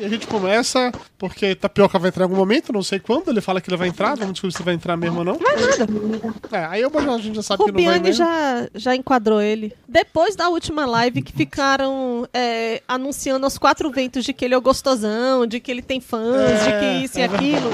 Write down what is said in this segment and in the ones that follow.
E a gente começa porque Tapioca vai entrar em algum momento, não sei quando. Ele fala que ele vai entrar, vamos descobrir se vai entrar mesmo ou não. Vai nada. É, aí eu, a gente já sabe que não vai Rubiane mesmo. já, já enquadrou ele. Depois da última live que ficaram é, anunciando aos quatro ventos de que ele é o gostosão, de que ele tem fãs, de que isso e é aquilo.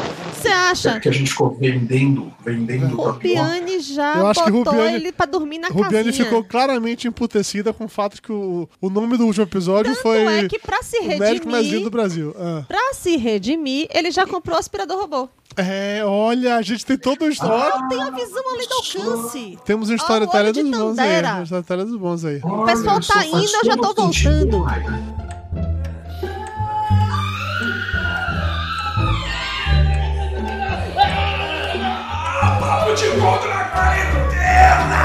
Você acha? Que a gente ficou vendendo, vendendo. Rubiane já Eu acho que botou Rubiane- ele pra dormir na Rubiane casinha. ficou claramente emputecida com o fato que o, o nome do último episódio foi Tanto é que pra se o médico mais lindo do redimir, Brasil. Ah. pra se redimir, ele já comprou o aspirador robô. É, olha, a gente tem todo um história. Tem a visão além do alcance. Temos um storyteller olho de dos bons aí. Tandera. Um storyteller dos bons aí. O pessoal Olha, tá indo, eu já tô todo sentido, Papo de contra na quarentena!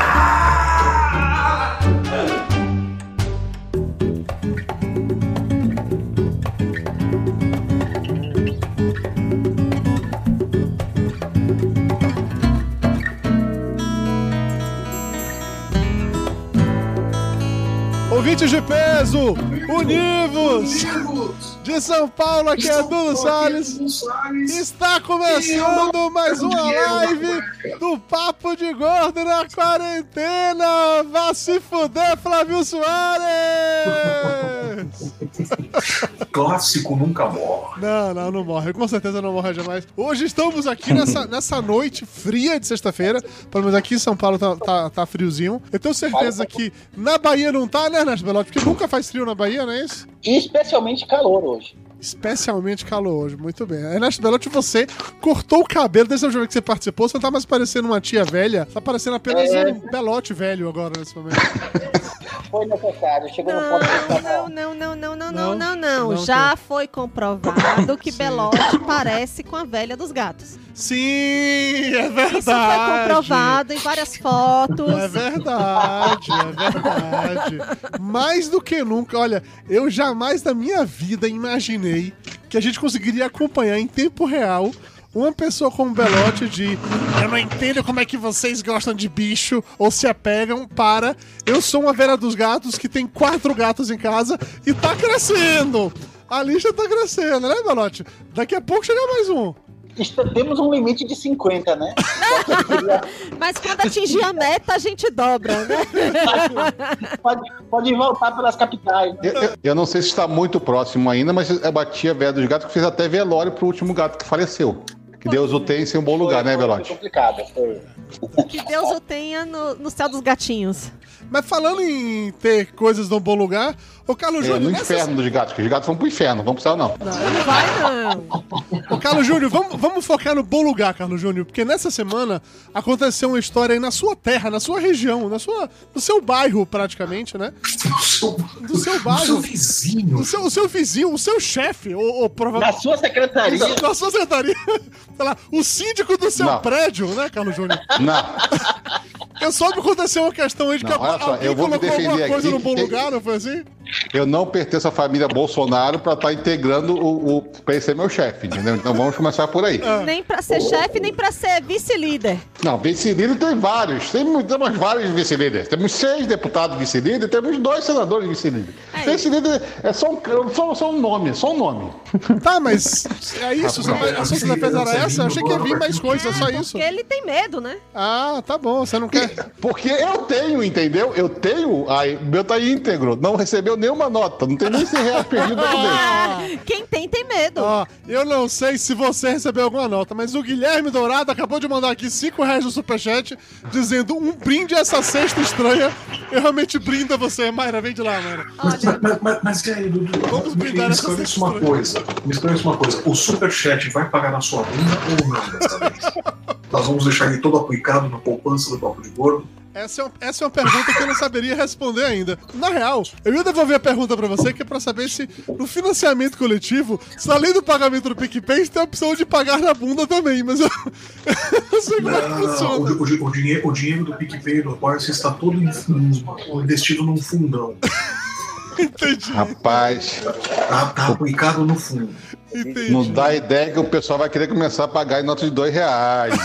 Ouvintes de peso, univos! De São Paulo, aqui é Dudu Salles. Está começando mais uma live do Papo de Gordo na quarentena! Vá se fuder, Flávio Soares! Clássico nunca morre. Não, não, não morre. Com certeza não morre jamais. Hoje estamos aqui nessa, nessa noite fria de sexta-feira. Pelo menos aqui em São Paulo tá, tá, tá friozinho. Eu tenho certeza que na Bahia não tá, né, Ernesto Belotti? Porque nunca faz frio na Bahia, não é isso? E especialmente calor hoje. Especialmente calor hoje, muito bem. Ernesto Belotti, você cortou o cabelo desde a última vez que você participou. Você não tá mais parecendo uma tia velha, tá parecendo apenas É. um Belote velho agora nesse momento. Foi necessário. Chegou no ponto Não, não, não, não, não, Não? não, não, não. Não, Já foi comprovado que. Belote parece com a velha dos gatos. Sim, é verdade. Isso foi comprovado em várias fotos. É verdade, é verdade. Mais do que nunca, olha, eu jamais na minha vida imaginei que a gente conseguiria acompanhar em tempo real uma pessoa como Belote de eu não entendo como é que vocês gostam de bicho ou se apegam para eu sou uma velha dos gatos que tem quatro gatos em casa e tá crescendo. A lista tá crescendo, né, Belote? Daqui a pouco chega mais um. Isto- Temos um limite de 50, né? Mas quando atingir a meta, a gente dobra, né? pode, pode voltar pelas capitais. Eu, eu- eu não sei se está muito próximo ainda, mas eu bati a velha dos gatos que fez até velório pro último gato que faleceu. Que Deus o tenha em seu bom lugar, Foi- né, Belote? Foi complicado. Foi. Que Deus o tenha no, no céu dos gatinhos. Mas falando em ter coisas no bom lugar, ô Carlos É, Júnior, no nessa inferno dos gatos, que os gatos vão pro inferno, vão pro céu não. Não, não vai não. Ô, Carlos Júnior, vamos, vamos focar no bom lugar, Carlos Júnior, porque nessa semana aconteceu uma história aí na sua terra, na sua região, na sua, no seu bairro, praticamente, né? Do seu, Do bairro. Do seu vizinho. O seu, o seu vizinho, o seu chefe, ou, ou Na provavelmente. sua secretaria. Na sua secretaria, sei lá, o síndico do seu Não. prédio, né, Carlos Júnior? Não, Eu soube que aconteceu uma questão aí de que Não, só, eu vou me defender coisa aqui no bom lugar, não foi assim? eu não pertenço à família Bolsonaro pra estar integrando o, o pra ele ser meu chefe, entendeu? Então vamos começar por aí. Nem pra ser chefe, nem pra ser vice-líder. Não, vice-líder tem vários. Tem, temos vários vice-líderes. Temos seis deputados vice-líder, temos dois senadores vice-líder. É. Vice-líder é só um, só, só um nome, só um nome. Tá, mas é isso? Você vai- a sua Não, defesa era não, essa? Eu achei que ia vir não, mais coisa, é só isso. Porque ele tem medo, né? Ah, tá bom, você não quer. Porque eu tenho, entendeu? Eu tenho, aí, o meu tá íntegro, não recebeu nenhuma nota, não tem nem 100 reais perdido aqui dentro. Ah, quem tem, tem medo. Ó, eu não sei se você recebeu alguma nota, mas o Guilherme Dourado acabou de mandar aqui 5 reais no superchat, dizendo um brinde a essa cesta estranha. Eu realmente brindo a você, Mayra, vem de lá, Mayra. Mas, mas, mas, mas e aí, Dudu? Vamos me, brindar me essa esclarece uma cesta. coisa. Me esclarece uma coisa. O superchat vai pagar na sua bunda ou não dessa vez? Nós vamos deixar ele todo aplicado na poupança do Papo de Gordo? Essa é, uma, essa é uma pergunta que eu não saberia responder ainda. Na real, eu ia devolver a pergunta pra você, que é pra saber se no financiamento coletivo, se além do pagamento do PicPay, tem a opção de pagar na bunda também, mas eu, eu não sei como é que Não, o, funciona. o, o dinheiro, o dinheiro do PicPay e do Apoia-se está todo investido num fundão. Entendi, Rapaz, Tá, tá aplicado no fundo. entendi. não dá ideia que o pessoal vai querer começar a pagar em nota de dois reais.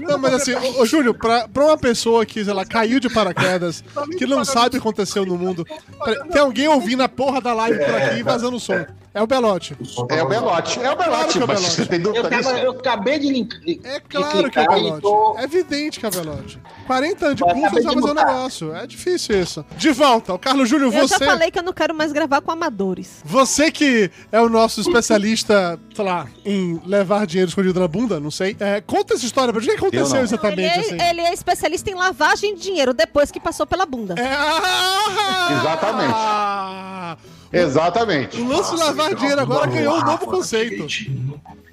Não, mas assim, ô, ô Júlio, pra, pra uma pessoa que, sei lá, caiu de paraquedas, que não sabe o que aconteceu no mundo, pera- tem alguém ouvindo a porra da live por aqui e vazando som. É o Belote. É o Belote, é o é Belote, o mas Belote. você tem Eu, tava, eu acabei de linkar. É claro que é o Belote. É evidente que é o Belote. 40 anos de Eu curso vai de fazer um negócio. É difícil isso. De volta, o Carlos Júlio, Eu você. já falei que eu não quero mais gravar com amadores. Você que é o nosso especialista, sei lá, em levar dinheiro escondido na bunda, não sei. É, conta essa história pra gente. O que aconteceu Eu não. Ele exatamente, assim? é, ele é especialista em lavagem de dinheiro depois que passou pela bunda. É, ah! Exatamente. Exatamente. O lance de lavar dinheiro agora ganhou um novo conceito.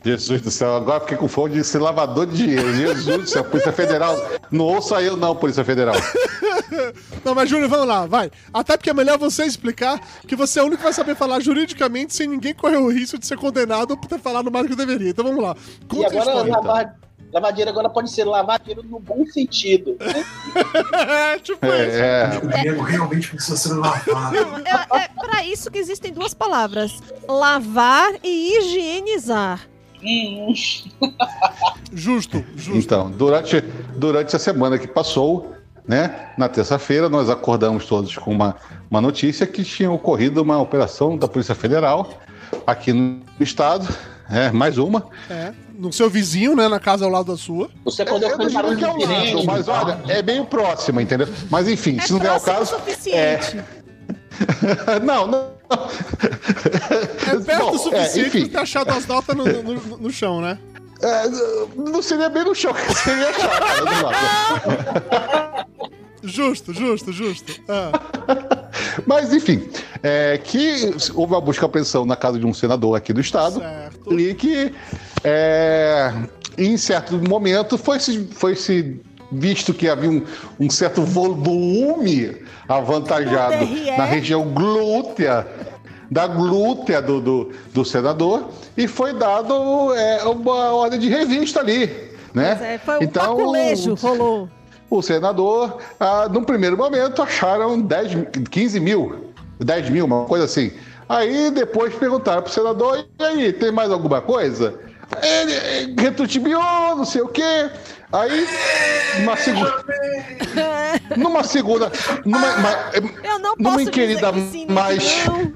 Jesus do céu, agora fiquei com fome de ser lavador de dinheiro. Jesus do céu, Polícia Federal. Não ouça eu, não, Polícia Federal. Não, mas Júlio, vamos lá, vai. Até porque é melhor você explicar que você é o único que vai saber falar juridicamente sem ninguém correr o risco de ser condenado por ter falado mais do que deveria. Então vamos lá. E Conta a agora história. lavar, lavar dinheiro agora pode ser lavar dinheiro no bom sentido. Né? É, tipo isso. É, O dinheiro realmente precisa ser lavado. É, é pra isso que existem duas palavras: lavar e higienizar. Hum, Justo, justo. Então, durante, durante a semana que passou, né, na terça-feira, nós acordamos todos com uma, uma notícia que tinha ocorrido uma operação da Polícia Federal aqui no estado, é, mais uma. É. No seu vizinho, né? Na casa ao lado da sua. você acordou Eu com não digo barulho que é o lado, mas olha, é meio próxima, entendeu? Mas enfim, É se não der o próximo o caso. suficiente. não, não. É perto Bom, o suficiente enfim. pra ter achado as notas no, no, no chão, né? É, não seria bem no chão que seria achado. Justo, justo, justo. Ah. Mas, enfim, é, que houve uma busca e apreensão na casa de um senador aqui do estado Certo. e que, é, em certo momento, foi-se foi -se visto que havia um, um certo volume avantajado na região glútea, da glútea do, do, do senador, e foi dado é, uma ordem de revista ali. Né? Mas é, foi um paculejo, rolou. O senador, ah, num primeiro momento, acharam 10, mi- 15 mil, 10 mil, uma coisa assim. Aí depois perguntaram pro senador, e aí, tem mais alguma coisa? Ele eh, retubiou, não sei o quê. Aí, numa segunda. Numa segunda. Numa, ma- Eu não numa posso inquirida sim, mais. não.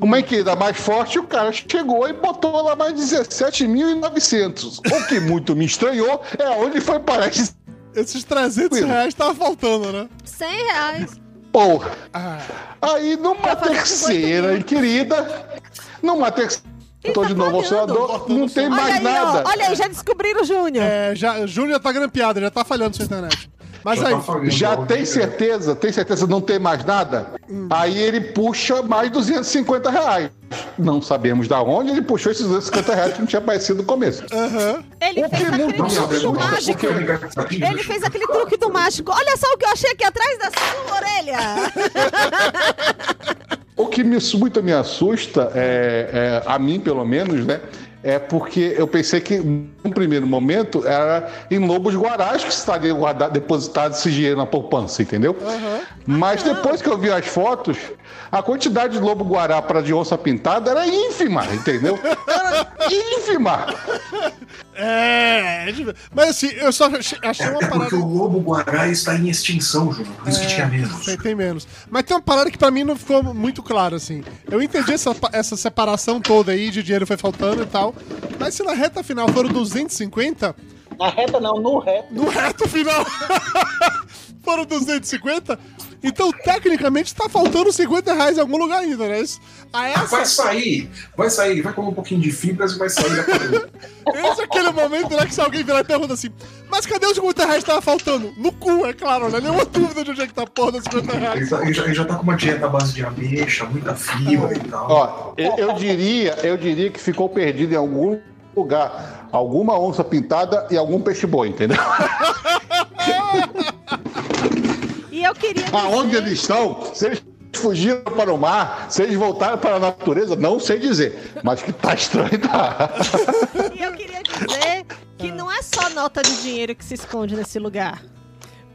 Uma inquirida mais forte, o cara chegou e botou lá mais 17.900. O que muito me estranhou é onde foi parar esse Esses 300 reais tava faltando, né? 100 reais. porra. Ah. Aí, numa Pra fazer 50 terceira mil. inquirida, numa terceira, tô tá de novo ao senador, não tem Olha mais aí, nada. ó. Olha aí, já descobriram o Júnior. É, já, Júnior tá grampeado, já tá falhando sua internet. Mas Já aí, tá Já tem dinheiro. certeza? Tem certeza que não tem mais nada? Hum. Aí ele puxa mais 250 reais. Não sabemos da onde ele puxou esses 250 reais que não tinha aparecido no começo. aham. Ele O fez que aquele muito truque do sabemos mágico. pilha, Ele fez aquele truque do mágico. Olha só o que eu achei aqui atrás da sua orelha. O que me, muito me assusta, é, é, a mim pelo menos, né? É porque eu pensei que, no primeiro momento, era em Lobos Guarás que estaria guardado, depositado esse dinheiro na poupança, entendeu? Mas depois que eu vi as fotos, a quantidade de lobo guará para de onça pintada era ínfima, entendeu? Era ínfima. É, é mas assim, eu só achei, É, uma é porque parada. o lobo guará está em extinção, Júnior. Por isso que tinha menos. Tem, tem menos. Mas tem uma parada que pra mim não ficou muito clara, assim. Eu entendi essa, essa separação toda aí de dinheiro foi faltando e tal. Mas se na reta final foram 250, Na reta não, no reto. no reto final foram 250, então tecnicamente tá faltando 50 reais em algum lugar ainda, né? Isso- A Ah, Vai essa, sair, vai sair, vai comer um pouquinho de fibras e vai sair da esse é aquele momento, né, que se alguém virar e pergunta assim, mas cadê os 50 reais que tava faltando? No cu, é claro, né? Nenhuma dúvida de onde é que tá a porra dos 50 Ele, reais. tá- ele já, ele já tá com uma dieta à base de ameixa, muita fibra e tal. Ó, eu, eu diria, eu diria que ficou perdido em algum lugar. Alguma onça pintada e algum peixe-boi, entendeu? E eu queria dizer... Aonde eles estão? Se eles fugiram para o mar, se eles voltaram para a natureza, não sei dizer. Mas que tá estranho, tá? E eu queria dizer que não é só nota de dinheiro que se esconde nesse lugar.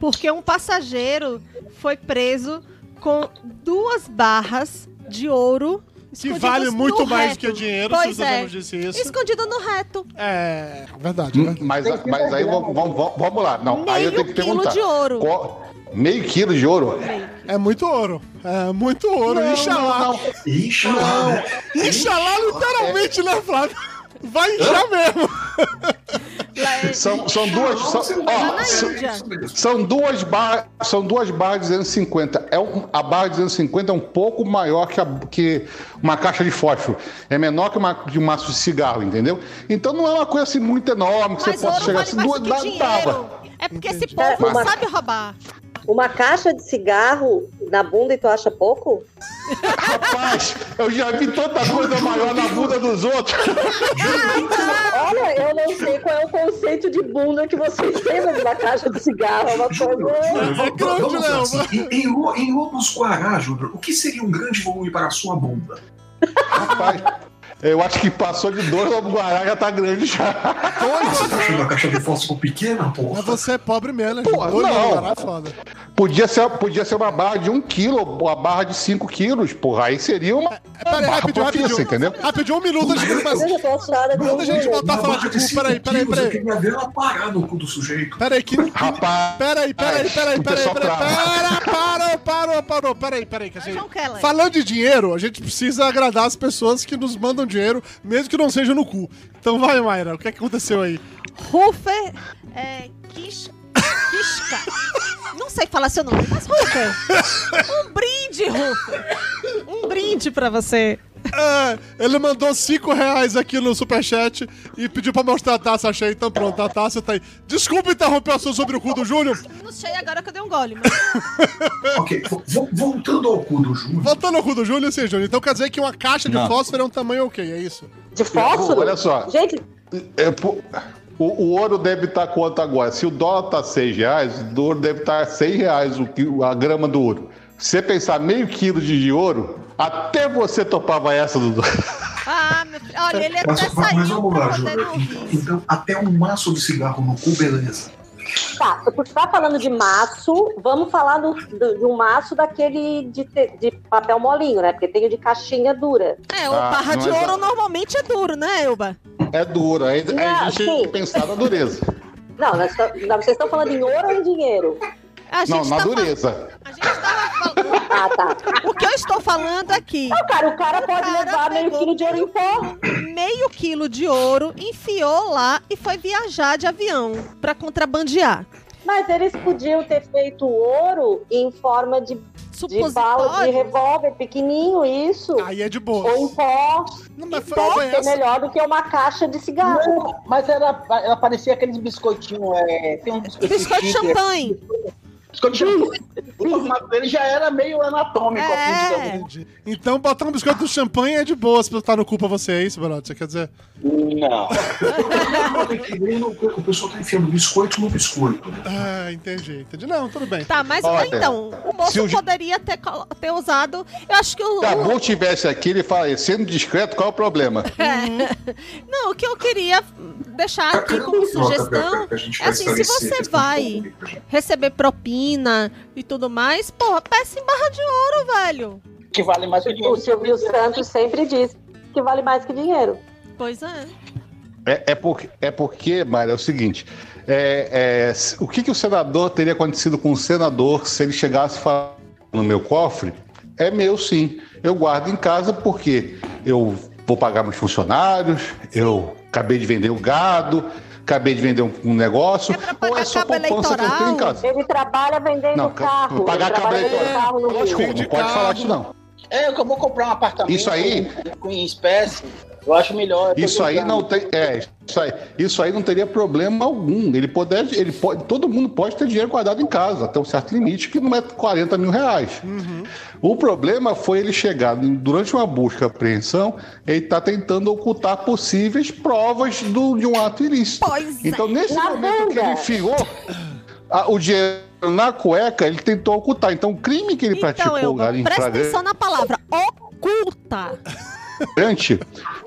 Porque um passageiro foi preso com duas barras de ouro Que vale muito mais reto. do que dinheiro, Pois se é. disse isso. Escondido no reto. É, verdade, verdade. Mas, mas aí vamos, vamos, vamos lá. Não, aí eu Meio tenho que quilo perguntar. de ouro. Qual- meio quilo de ouro? É muito ouro. É muito ouro. Não, Inxalá. não, não. Né? Inxalá, literalmente, né, Flávio? Vai inchar mesmo. É- São, são duas. São, ó, são-. São duas barras, são duas barras de 250. É um, a barra de 250 é um pouco maior que, a- que uma caixa de fósforo. É menor que uma de um maço de cigarro, entendeu? Então não é uma coisa assim muito enorme que Mas você possa chegar vale assim, duas que dá-. É porque esse Entendi. povo não Mas- sabe roubar. Uma caixa de cigarro na bunda e tu acha pouco? Rapaz, eu já vi tanta coisa maior na bunda dos outros. Olha, eu não sei qual é o conceito de bunda que vocês têm mas uma caixa de cigarro. É uma coisa. É grande, Léo. assim, em, em Lobos Guará, Júnior, o que seria um grande volume para a sua bunda? Rapaz, eu acho que passou de dois lobo guará já tá grande já. Você tá achando a caixa de fósforo pequena, Mas porra? você é pobre mesmo, né? Dois não. lugares é foda. Podia ser, podia ser uma barra de um quilo, ou uma barra de cinco quilos, porra. Aí seria uma, É, Peraí, barra rapidinho, profissa, rapidinho. entendeu? Rapidinho, um minuto antes de começar. Quando a gente voltar a Uma falar de cu, peraí, peraí, peraí. queria ver ela parar no cu do sujeito. Peraí, que. Rapaz, Peraí, peraí, peraí, peraí, peraí. trava. Para, parou, parou, parou. Peraí, peraí. Keller. falando de dinheiro, a gente precisa agradar as pessoas que nos mandam dinheiro, mesmo que não seja no cu. Então vai, Mayra, o que, é que aconteceu aí? Rufer é, Kish, Kishka. Não sei falar seu nome, mas Rufer. Um brinde, Rufer. Um brinde pra você. É, ele mandou 5 reais aqui no superchat e pediu pra mostrar a taça. Achei, então pronto, a taça tá aí. Desculpa interromper o assunto sobre o cu do Júnior. Não sei agora que eu dei um gole, mas Ok, vo- vo- voltando ao cu do Júnior. Voltando ao cu do Júnior, sim, Júnior. Então quer dizer que uma caixa de Não. fósforo é um tamanho ok, é isso? De fósforo? Olha só. Gente, É, pô, o, o ouro deve estar quanto agora? Se o dólar tá 6 reais, o ouro deve estar 100 reais o, a grama do ouro. Se você pensar meio quilo de, ouro, até você topava essa, Dudu. Ah, meu filho. Olha, ele até Mas, mas- mas saiu vamos lá, não ouvir. Então, até um maço de cigarro no cu, beleza. tá, por estar falando de maço, vamos falar do, do- de um maço daquele de, te- de papel molinho, né? Porque tem o de caixinha dura. É, o Ah, barra de não é ouro normalmente é duro, né, Elba? É duro. Aí, aí a Não, gente tem sim. que pensar na dureza. Não, nós não, vocês estão falando em ouro ou em dinheiro? A gente Não, na tá fal- dureza. A gente tava falando... Ah, tá. O que eu estou falando aqui, Não, cara, o cara pode cara levar meio quilo de ouro em pó. meio quilo de ouro, enfiou lá e foi viajar de avião pra contrabandear. Mas eles podiam ter feito ouro em forma de, de bala de revólver pequenininho, isso. Aí é de boa. Ou em pó. Não, mas ser essa. melhor do que uma caixa de cigarro. Não, mas ela, ela parecia aqueles biscoitinhos. É, tem um biscoitinho. Biscoito de champanhe. Biscoito champanhe. O formato dele já era meio anatômico. É. assim, digamos. Entendi. Então botar um biscoito do champanhe é de boa se botar no cu pra você, é isso, brother? Você quer dizer? Não. O pessoal tá enfiando biscoito no biscoito. né? Ah, entendi, entendi. Não, tudo bem. Tá, mas Olha, então, o moço se o- poderia ter, ter usado. Eu acho que o. Se a o- tivesse aqui, ele fala, sendo discreto, qual é o problema? Não, o que eu queria deixar aqui Cadê como o Jota, sugestão é assim, se você vai gente? receber propina e tudo mais, porra, peça em barra de ouro, velho. Que vale mais que O dinheiro. Silvio Santos sempre diz que vale mais que dinheiro. Pois é. É, é, porque, é porque, Mário, é o seguinte: é, é, o que, que o senador teria acontecido com o senador se ele chegasse e no meu cofre? É meu, sim. Eu guardo em casa porque eu vou pagar meus funcionários, eu acabei de vender o gado, acabei de vender um, um negócio, É ou é só poupança que eu tenho em eleitoral? casa? Ele trabalha vendendo Não, carro. pagar cabo eleitoral. carro no Lógico, Rio. não de pode carro. falar disso, não. É, eu vou comprar um apartamento Isso aí- com, em espécie. Eu acho melhor. eu Isso aí não tem. É, isso aí, isso aí não teria problema algum. Ele poder, ele pode, todo mundo pode ter dinheiro guardado em casa, até um certo limite, que não é 40 mil reais. O problema foi ele chegar durante uma busca e apreensão, ele está tentando ocultar possíveis provas do- de um ato ilícito. Pois é. Então, nesse momento que ele enfiou a- o dinheiro na cueca, ele tentou ocultar. Então, o crime que ele Então, praticou eu ali presta atenção na palavra oculta. Antes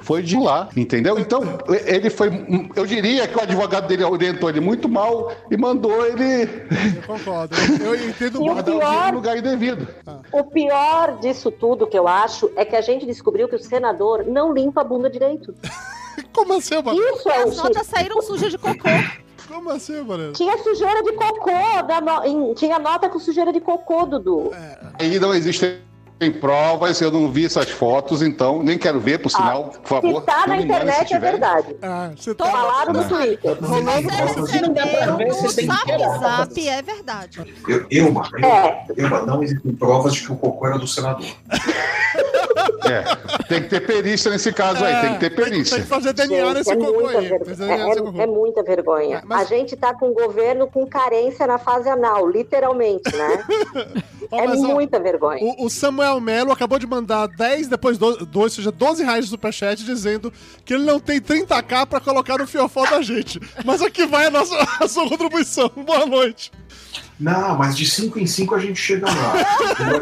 foi de lá, entendeu? Então, ele foi. Eu diria que o advogado dele orientou ele muito mal e mandou ele Eu concordo. Eu entendo o pior- no lugar indevido. O pior disso tudo que eu acho é que a gente descobriu que o senador não limpa a bunda direito. Como assim, mano? Isso é o As notas saíram sujas de cocô. Como assim, mano? Tinha sujeira de cocô, no- tinha nota com sujeira de cocô, Dudu. Aí não existem provas, eu não vi essas fotos, então nem quero ver, por sinal, por favor. Se tá na internet é verdade. Ah, você tá. Falaram no. Twitter. Rolando Vocês provas de- não dá pra receberam ver, no você tem que Zap esperar. Zap, é verdade. Eu, eu, mano, eu, É. eu, não existem provas de que o cocô era do senador. É, tem que ter perícia nesse caso aí, tem que ter Tem perícia. que fazer DNA Gente, nesse é, cocô muita aí. ver- é- é- é muita vergonha. Mas- A gente tá com o governo com carência na fase anal, literalmente, né? Ó, é mas, ó, muita vergonha. O, o Samuel Melo acabou de mandar 10, depois 2, ou seja, 12 reais de superchat, dizendo que ele não tem 30k pra colocar no fiofó da gente. Mas aqui vai a, nossa, a sua contribuição. Boa noite. Não, mas de 5 em 5 a gente chega lá.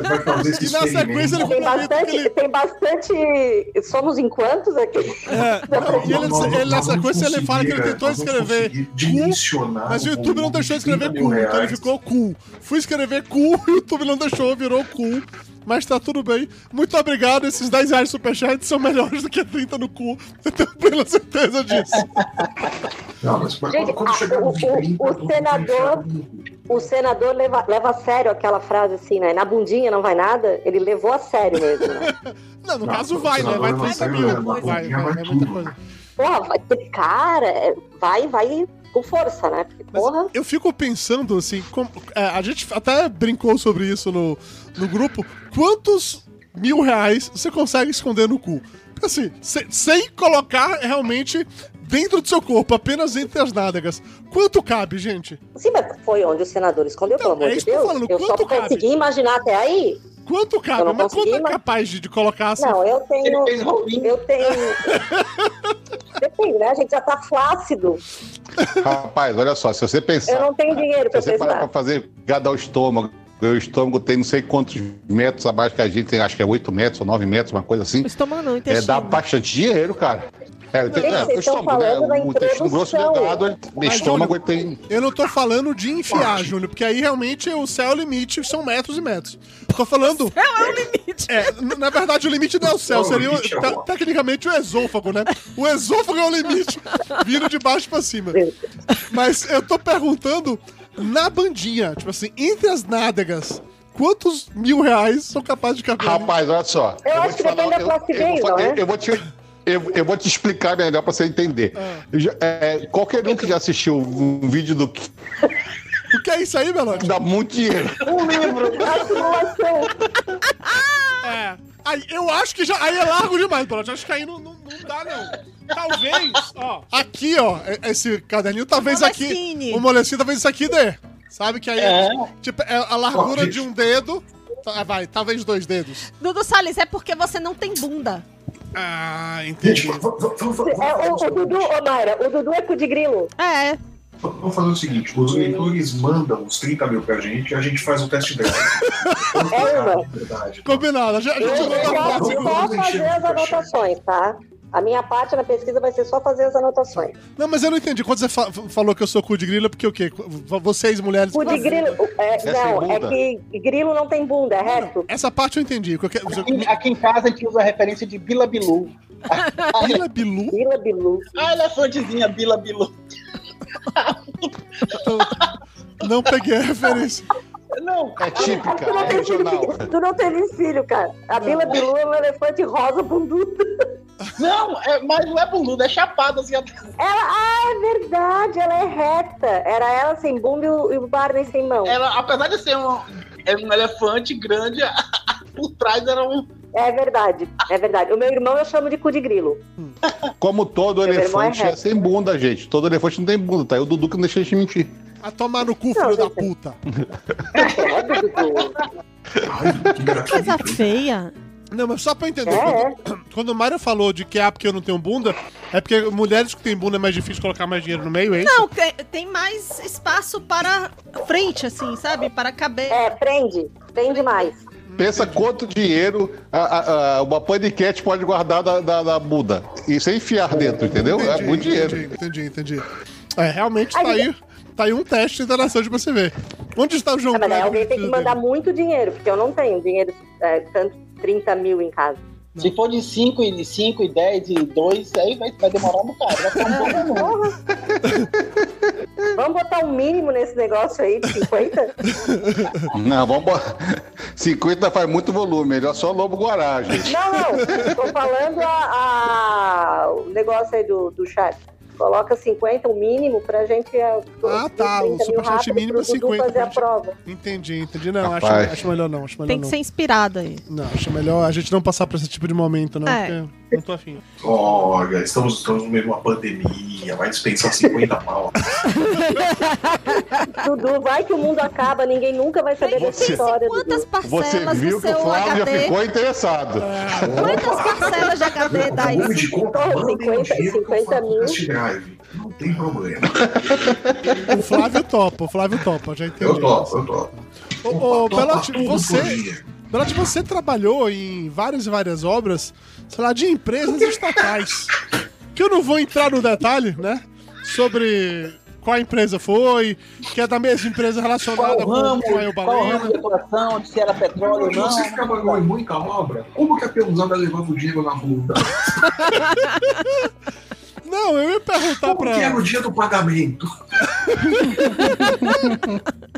Vai, fazer esse E na sequência ele experimento. Tem bastante, ele. tem bastante. Somos em quantos aqui? É, e ele, Nós- ele, nós na sequência ele fala que ele conseguir, tentou escrever dimensionar mas o YouTube não deixou de escrever 30 cu, mil então ele reais. ficou cu. Fui escrever cu, o YouTube não deixou, virou cu. Mas tá tudo bem. Muito obrigado. Esses 10 reais de superchat são melhores do que 30 no cu. Eu tenho plena certeza disso. Não, mas quando, Gente, quando a- chegar o- no o- 30, o senador- enfiar O senador leva, leva a sério aquela frase assim, né? Na bundinha não vai nada. Ele levou a sério mesmo, né? Não, no Não, caso vai, né? Vai senador 30 não mil. né? Vai, vai, Vai vai, é muita coisa. Porra, vai ter cara, é, vai, vai com força, né? Porque, Mas porra. eu fico pensando assim, como- é, a gente até brincou sobre isso no, no grupo. Quantos mil reais você consegue esconder no cu? Assim, se- sem colocar realmente dentro do seu corpo, apenas entre as nádegas. Quanto cabe, gente? Sim, mas foi onde o senador escondeu, Então, pelo amor é de isso que eu tô Deus. falando, Eu só quanto cabe? consegui imaginar até aí. Quanto cabe? Eu não Mas quanto consegui, é mas- capaz de, de colocar assim? Não, eu tenho. Eu tenho. Depende, né? A gente já tá flácido. Rapaz, olha só, se você pensar. Eu não tenho dinheiro pra Se você parar pra fazer gada ao estômago, o estômago tem não sei quantos metros abaixo que a gente tem, acho que é 8 metros ou 9 metros, uma coisa assim. O estômago não, É, intestino. dá bastante dinheiro, cara. É, tem, Gente, é, o estômago, né? O intestino grosso delgado, o estômago ele tem. Eu não tô falando de enfiar, Júnior, porque aí realmente o céu é o limite, são metros e metros. Tô falando. É o limite. É, na verdade, o limite não é o céu, Não, o seria o- é te- o- tecnicamente o esôfago, né? O esôfago é o limite, vindo de baixo pra cima. Mas eu tô perguntando na bandinha, tipo assim, entre as nádegas, quantos mil reais são capazes de caber? Rapaz, olha só. Eu vou acho que depende da eu- placidez, eu vou- não é? eu- Eu vou te. Eu, eu vou te explicar melhor pra você entender. Ah. Eu é, qualquer um que já assistiu um vídeo do O que é isso aí, Melote? dá muito dinheiro. Um livro. É. Aí, eu acho que já. Aí é largo demais, Melote. Acho que aí não, não, não dá, não. Talvez, ó. Aqui, ó, é- esse caderninho, talvez aqui. O molecinho, talvez isso aqui dê. Sabe que aí, É. tipo, é a largura de um dedo. Tá, vai, talvez dois dedos. Dudu Salles, é porque você não tem bunda. Ah, entendi. É, o, o Dudu, ô Mayra, o Dudu é cu de grilo. É. Vamos fazer o seguinte: os leitores mandam os 30 mil pra gente e a gente faz o teste drive. É. Combinado. A gente, Eu só, fazer as anotações, tá? A minha parte na pesquisa vai ser só fazer as anotações. Não, mas eu não entendi. Quando você fa- falou que eu sou cu de grilo, é porque o quê? Vocês, mulheres. Cu de grilo. É, sem não, é que grilo não tem bunda, é reto. Essa parte eu entendi. Qualquer- Aqui, aqui em casa a gente usa a referência de Bila Bilu. Bila Bilu? Bila bilu. A elefantezinha Bila Bilu. Não peguei a referência. Não, É típica, Tu não, é tem filho, tu não teve filho, cara. A Bila Bilu é um elefante rosa bundudo. não, é, mas não é bunduda, é chapada assim atrás. Ela, ah, é verdade, ela é reta. Era ela sem bunda e o, e o Barney sem mão. Ela, apesar de ser um, é um elefante grande, por trás era um. É verdade, é verdade. O meu irmão eu chamo de cu de grilo. Como todo Meu é elefante é reto. sem bunda, gente. Todo elefante não tem bunda, tá? E o Dudu que não deixa de mentir. A tomar no cu, Não, filho da gente. puta. É. Ai, que. Coisa feia. Não, mas só pra entender. É, Quando, quando o Mário falou de que é porque eu não tenho bunda, é porque mulheres que têm bunda é mais difícil colocar mais dinheiro no meio, é isso? Não, tem, tem mais espaço para frente, assim, sabe? Para caber. É, prende. Prende mais. Pensa quanto dinheiro a, a- a- uma paniquete pode guardar da, da, da Buda. E sem enfiar dentro, entendeu? é Entendi, muito dinheiro. Entendi, entendi, entendi. É, realmente tá aí, tá aí um teste interessante pra você ver. Onde está o João Ah, alguém tem que mandar muito dinheiro, porque eu não tenho dinheiro, é, tanto 30 mil em casa. Se for de 5 e 5 e 10 e 2, aí vai, vai demorar um bocado. Vai ficar um pouco. Vamos botar um mínimo nesse negócio aí de 50? Não, vamos botar. 50 faz muito volume, melhor só Lobo Guará, gente. Não, não. Tô falando a, a- o negócio aí do, do chat. Coloca 50, o mínimo, pra gente. é, Ah, tá, o 30 mil superchat mínimo é pro Dudu 50, fazer a prova. Entendi, entendi. Não, acho, acho melhor não, acho melhor Tem que não. ser inspirado aí. Não, acho melhor a gente não passar por esse tipo de momento, não, É. porque não tô afim. Olha, estamos, estamos no meio de uma pandemia, vai dispensar 50 pau. Dudu, vai que o mundo acaba, ninguém nunca vai saber dessa Você- história. Quantas Dudu. Você parcelas do viu que o Flávio já HD? ficou interessado. Quantas parcelas de HD dá isso? conta, Pô, mandem um 50 dinheiro que eu 50 faço mil. Drive. Não tem problema. O Flávio topa, o Flávio topa, já entendi. Eu topo, eu topo. Ô, ô, Belotti, você. Belotti, você trabalhou em várias e várias obras, sei lá, de empresas estatais. Que eu não vou entrar no detalhe, né? Sobre qual empresa foi, que é da mesma empresa relacionada Qual com, ramo, com a El qual ramo Balena. de atuação, se era petróleo ou Você não. que trabalhou em muita obra, como que a peãozada levava o dinheiro na bunda? Não, eu ia perguntar Como que era pra. o dia do pagamento?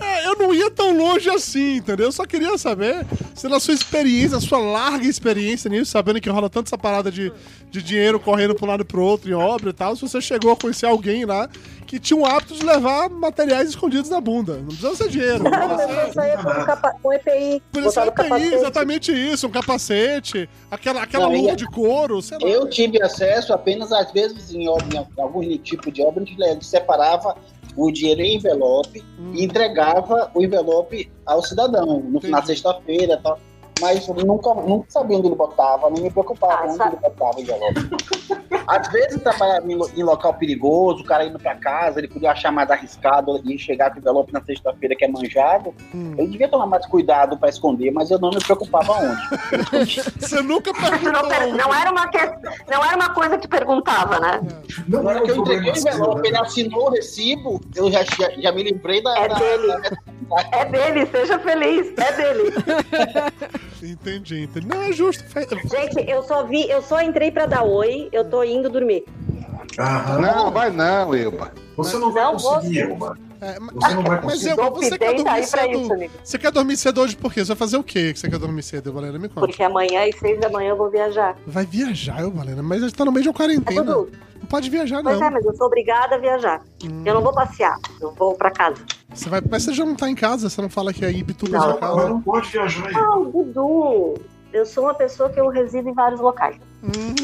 É, eu não ia tão longe assim, entendeu? Eu só queria saber se na sua experiência, a sua larga experiência nisso, sabendo que rola tanto essa parada de, de dinheiro correndo pra um lado e pro outro em obra e tal, se você chegou a conhecer alguém lá que tinha o hábito de levar materiais escondidos na bunda. Não precisa ser dinheiro. Não precisa ser... é capa- com EPI. Por isso botar é no EPI, capacete. exatamente isso, um capacete, aquela, aquela Não, luva de couro, sei lá. Eu tive acesso apenas às vezes em, obra, em algum tipo de obra, a gente separava o dinheiro em envelope Hum. e entregava o envelope ao cidadão no, na sexta-feira e tal. Mas eu nunca, nunca sabia onde ele botava, nem me preocupava Ah, onde sabe- ele botava o envelope. Às vezes trabalhava em, em local perigoso, o cara indo pra casa, ele podia achar mais arriscado e chegar com o envelope na sexta-feira que é manjado. Hum. Ele devia tomar mais cuidado pra esconder, mas eu não me preocupava onde. Você nunca Não, perguntou. per- não era uma que- não era uma coisa que perguntava, né? Não Na hora era que eu entreguei o envelope, né? ele assinou o recibo, eu já, já, já me lembrei da. É da- dele. da- É dele, seja feliz, é dele. Entendi, entendi. Não, é justo. Gente, eu só vi, eu só entrei pra dar oi, eu tô indo dormir. Aham. Não, vai não, Elba. Você não vai Não, conseguir, você- Elba. É, mas- Você não vai mas conseguir. eu, você quer tá dormir cedo? isso, amigo. Você quer dormir cedo hoje por quê? Você vai fazer o quê que você quer dormir cedo, Valena? Me conta. Porque amanhã às seis da manhã eu vou viajar. Vai viajar, eu, Valena, mas a gente tá no meio de uma É quarentena. Dudu. Não pode viajar, Pois não. é, mas eu sou obrigada a viajar. Hum. Eu não vou passear, eu vou pra casa. Você vai... Mas você já não tá em casa, você não fala que é Ibituba Não, sua Mas casa. não pode viajar aí. Não, Dudu, eu sou uma pessoa que eu resido em vários locais. Hum,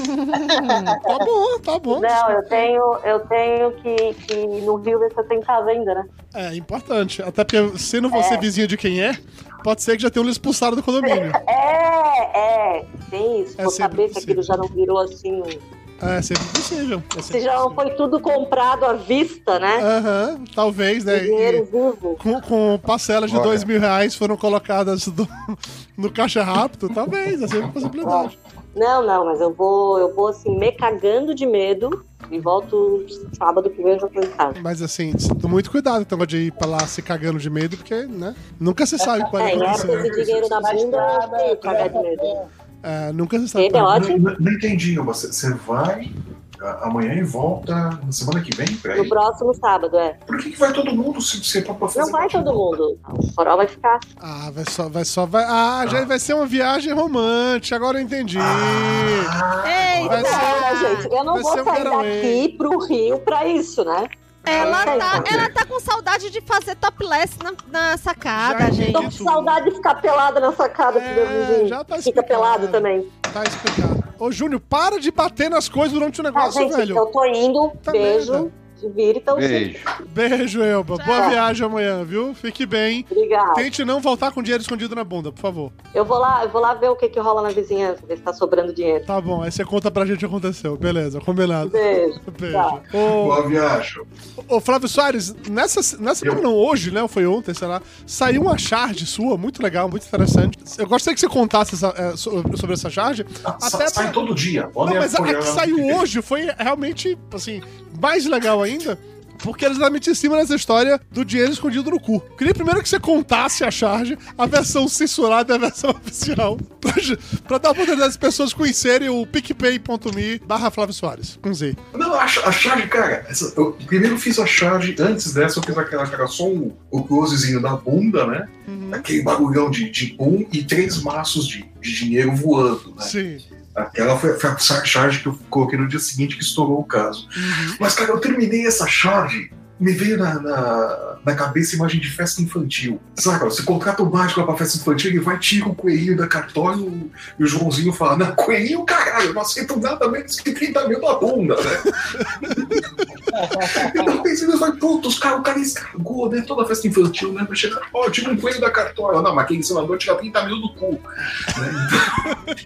tá bom, tá bom. Não, eu tenho, eu tenho que, que ir no Rio ver se eu tenho casa ainda, né? É importante. Até porque, sendo você É. vizinha de quem é, pode ser que já tenha um expulsado do condomínio. É, é, tem isso. É Vou sempre saber que aquilo já não virou assim. Um- É, sempre possível. É Se sempre já possível. foi tudo comprado à vista, né? Aham, talvez, né? Dinheiro vivo. com, com parcelas de Olha. dois mil reais foram colocadas do- no caixa rápido, talvez, é sempre uma possibilidade. Não, não, mas eu vou, eu vou assim, me cagando de medo e volto sábado que vem já tô em casa. Mas assim, toma muito cuidado então de ir pra lá se cagando de medo, porque, né? Nunca se sabe que pode É, em época de dinheiro na bunda, eu que cagar de medo. É, nunca se sabe. Ei, Belote? Não, não entendi. Você você vai amanhã e volta na semana que vem No próximo sábado, é. Por que, que vai todo mundo se você pra fazer Não vai todo do- mundo. O Forol vai ficar. Ah, vai só, vai só, vai. Ah, já vai ser uma viagem romântica, agora eu entendi. Ah, Ei, Vai ser- Não, gente? Eu não vou um sair getaway. daqui pro Rio pra isso, né? Ela tá, ela tá com saudade de fazer topless na, na sacada, Já gente. Tô com saudade de ficar pelada na sacada É, já tá Fica pelado também. Tá explicado. Ô, Júnior, para de bater nas coisas durante o Ah, negócio, gente, velho. eu tô indo. Tá beijo. merda. Se vira, então. Beijo. Beijo, Elba. Tchau. Boa viagem amanhã, viu? Fique bem. Obrigada. Tente não voltar com dinheiro escondido na bunda, por favor. Eu vou lá, eu vou lá ver o que, que rola na vizinhança, ver se tá sobrando dinheiro. Tá bom, aí você conta pra gente o que aconteceu. Beleza, combinado. Beijo. Beijo. Tchau. Ô, Boa viagem. ô, Flávio Soares, nessa, nessa semana, não, hoje, né? ou Foi ontem, sei lá. Saiu uma charge sua, muito legal, muito interessante. Eu gostaria que você contasse essa- é, so- sobre essa charge. Sa- Até sai pra- todo dia. Não, mas a, a apoiar que saiu hoje foi realmente, assim, mais legal ainda. Porque é exatamente em cima dessa história do dinheiro escondido no cu. Queria primeiro que você contasse a charge, a versão censurada e a versão oficial, pra, pra dar a oportunidade das pessoas conhecerem o picpay.me barra Flávio Soares, com Z. Não, a, a charge, cara, essa- eu primeiro fiz a charge, antes dessa eu fiz aquela que era só o, o closezinho da bunda, né? Uhum. Aquele bagulhão de, de boom e três maços de, de dinheiro voando, né? Sim. Aquela foi, foi a charge que eu coloquei no dia seguinte que estourou o caso. Uhum. Mas, cara, eu terminei essa charge, me veio na, na, na cabeça a imagem de festa infantil. Sabe, você contrata o mágico lá pra festa infantil, ele vai, tira o coelhinho da cartório e o Joãozinho fala: Não, coelhinho, caralho, eu não aceito nada menos que 30 mil na bunda, né? eu pensei, eu falei, puta, os caras, o cara estragou, né? Toda festa infantil, né? Vai chegar, ó, tira um coelho da cartório. Não, mas aquele senador tira 30 mil do cu. Né?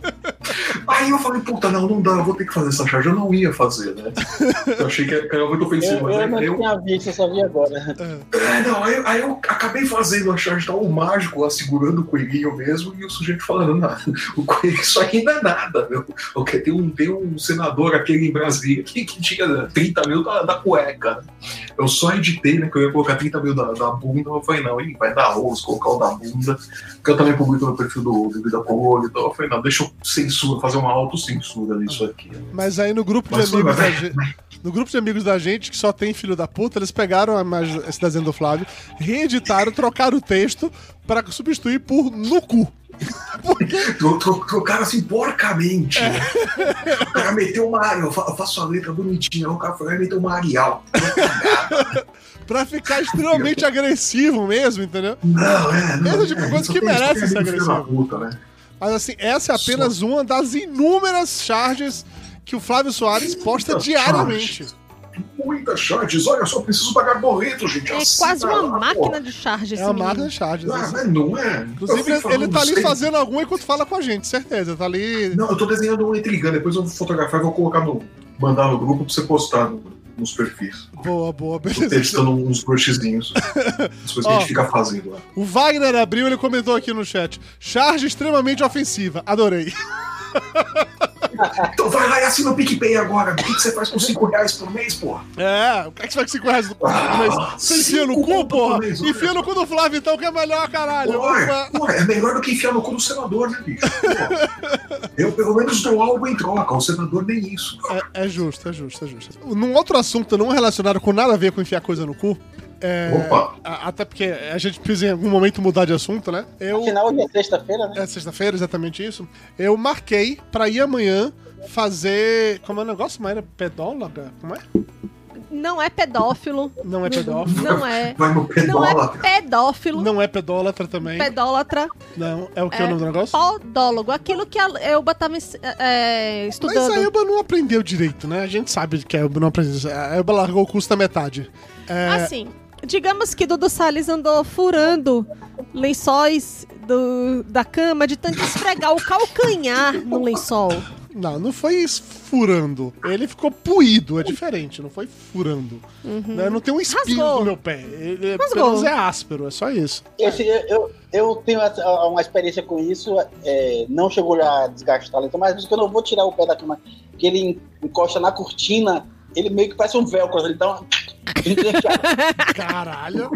Aí eu falei, puta, não, não dá, eu vou ter que fazer essa charge. Eu não ia fazer, né? Eu achei que era muito Eu, ofensivo, mas eu aí não eu, tinha visto, eu só vi agora. é, não, aí, aí eu acabei fazendo a charge, tava o mágico lá segurando o coelhinho mesmo e o sujeito falando, não, o coelho, isso aí não é nada, meu. Porque tem um, tem um senador aquele em Brasília que, que tinha 30 mil da, da cueca. Eu só editei, né, que eu ia colocar 30 mil da, da bunda, eu falei, não, hein, vai dar arroz, colocar o da bunda, que eu também publico no perfil do, Vida Colônia, então eu falei, não, deixa eu censura, fazer uma autocensura nisso aqui. Mas aí no grupo de Mas foi, amigos da mas- gente. No grupo de amigos da gente, que só tem filho da puta, eles pegaram a imagem, esse desenho do Flávio, reeditaram, trocaram o texto pra substituir por no cu. Tro- tro- Trocaram assim porcamente. né? O cara meteu uma eu fa- eu faço a letra bonitinha, o cara foi meteu uma Arial. Pra ficar extremamente agressivo mesmo, entendeu? Não, é, não. Esse tipo de é, coisa só que só merece tem ser agressivo. puta, né? Mas assim, essa é apenas uma das inúmeras charges que o Flávio Soares posta diariamente. Muitas charges, olha só, preciso pagar boleto, gente. É assina quase uma lá, máquina pô. de charge É uma máquina de charges. Ah, assim. não é. Inclusive, ele tá ali falando, fazendo alguma enquanto fala com a gente, certeza. Tá ali. Não, eu tô desenhando um intrigante, depois eu vou fotografar e vou colocar no. mandar no grupo pra você postar no- nos perfis. Boa, boa, Tô beleza. testando uns brushzinhos. As coisas que a gente fica fazendo lá. O Wagner abriu, ele comentou aqui no chat. Charge extremamente ofensiva. Adorei. Então vai lá e assina o PicPay agora. O que, que você faz com 5 reais por mês, porra? É, o que é que você vai com 5 reais Ah, mês? Você enfia no cu, por porra? mês. Enfia no cu do Flávio, então, que é melhor, caralho. Porra, porra, é melhor do que enfiar no cu do senador, né, bicho? Porra. Eu pelo menos dou algo em troca, o senador nem isso. É, é justo, é justo, é justo. Num outro assunto não relacionado com nada a ver com enfiar coisa no cu, é, Opa. a- até porque a gente precisa em algum momento mudar de assunto, né? Eu, Afinal, hoje é sexta-feira, né? é sexta-feira, exatamente isso. Eu marquei pra ir amanhã fazer. Como é o negócio? Maíra? Pedóloga? Como é? Não é pedófilo. Não é pedófilo. Não é. Não é pedófilo. Não é pedólatra também. Pedólatra. Não. É o que é, É o nome do negócio? Podólogo. Aquilo que a Elba tava ens- é, Mas estudando. a Elba não aprendeu direito, né? A gente sabe que a Elba não aprendeu. A Elba largou o curso da metade. É, Assim, digamos que Dudu Salles andou furando lençóis do- da cama de tanto esfregar o calcanhar no lençol. Não, não foi furando. Ele ficou puído, é diferente, não foi furando. Né? Não tem um espinho Rasgou. no meu pé. Ele é áspero, é só isso. Esse, eu, eu tenho essa- uma experiência com isso, é, não chegou a desgastar, então, mas quando eu vou tirar o pé da cama, que ele encosta na cortina, ele meio que parece um velcro, ele dá uma... Caralho.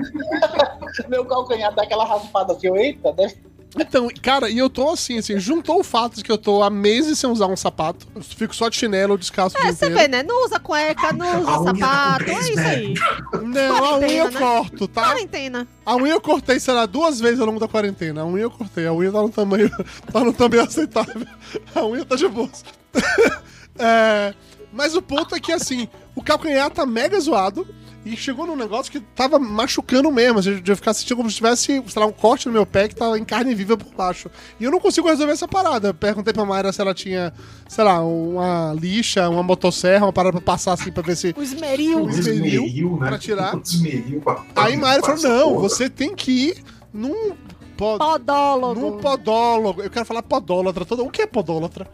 Meu calcanhar dá aquela raspada assim, eu, eita, deve... Então, cara, e eu tô assim, assim, juntou o fato de que eu tô há meses sem usar um sapato. Eu fico só de chinelo descalço É, você inteiro. vê, né? Não usa cueca, não A usa sapato. É isso aí. Não, a unha eu né? corto, tá? Quarentena. A unha eu cortei, sei lá, duas vezes ao longo da quarentena. A unha eu cortei, a unha tá no tamanho, tá no tamanho aceitável. A unha tá de boa. É, mas o ponto é que, assim, o calcanhar tá mega zoado. E chegou num negócio que tava machucando mesmo. assim, De eu ficar sentindo como se tivesse, sei lá, um corte no meu pé que tava em carne viva por baixo. E eu não consigo resolver essa parada. Eu perguntei pra Mayra se ela tinha, sei lá, uma lixa, uma motosserra, uma parada pra passar assim pra ver se. O esmeril. O esmeril né? pra tirar. Um esmeril pra- Aí Mayra falou: não, porra. você tem que ir num. po- Podólogo. Num podólogo. Eu quero falar podólatra toda. O que é podólatra?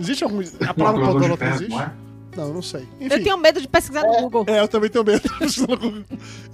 Existe algum. A palavra podólatra existe? Não é? Não, sei. Eu Enfim. tenho medo de pesquisar no Google. É, eu também tenho medo.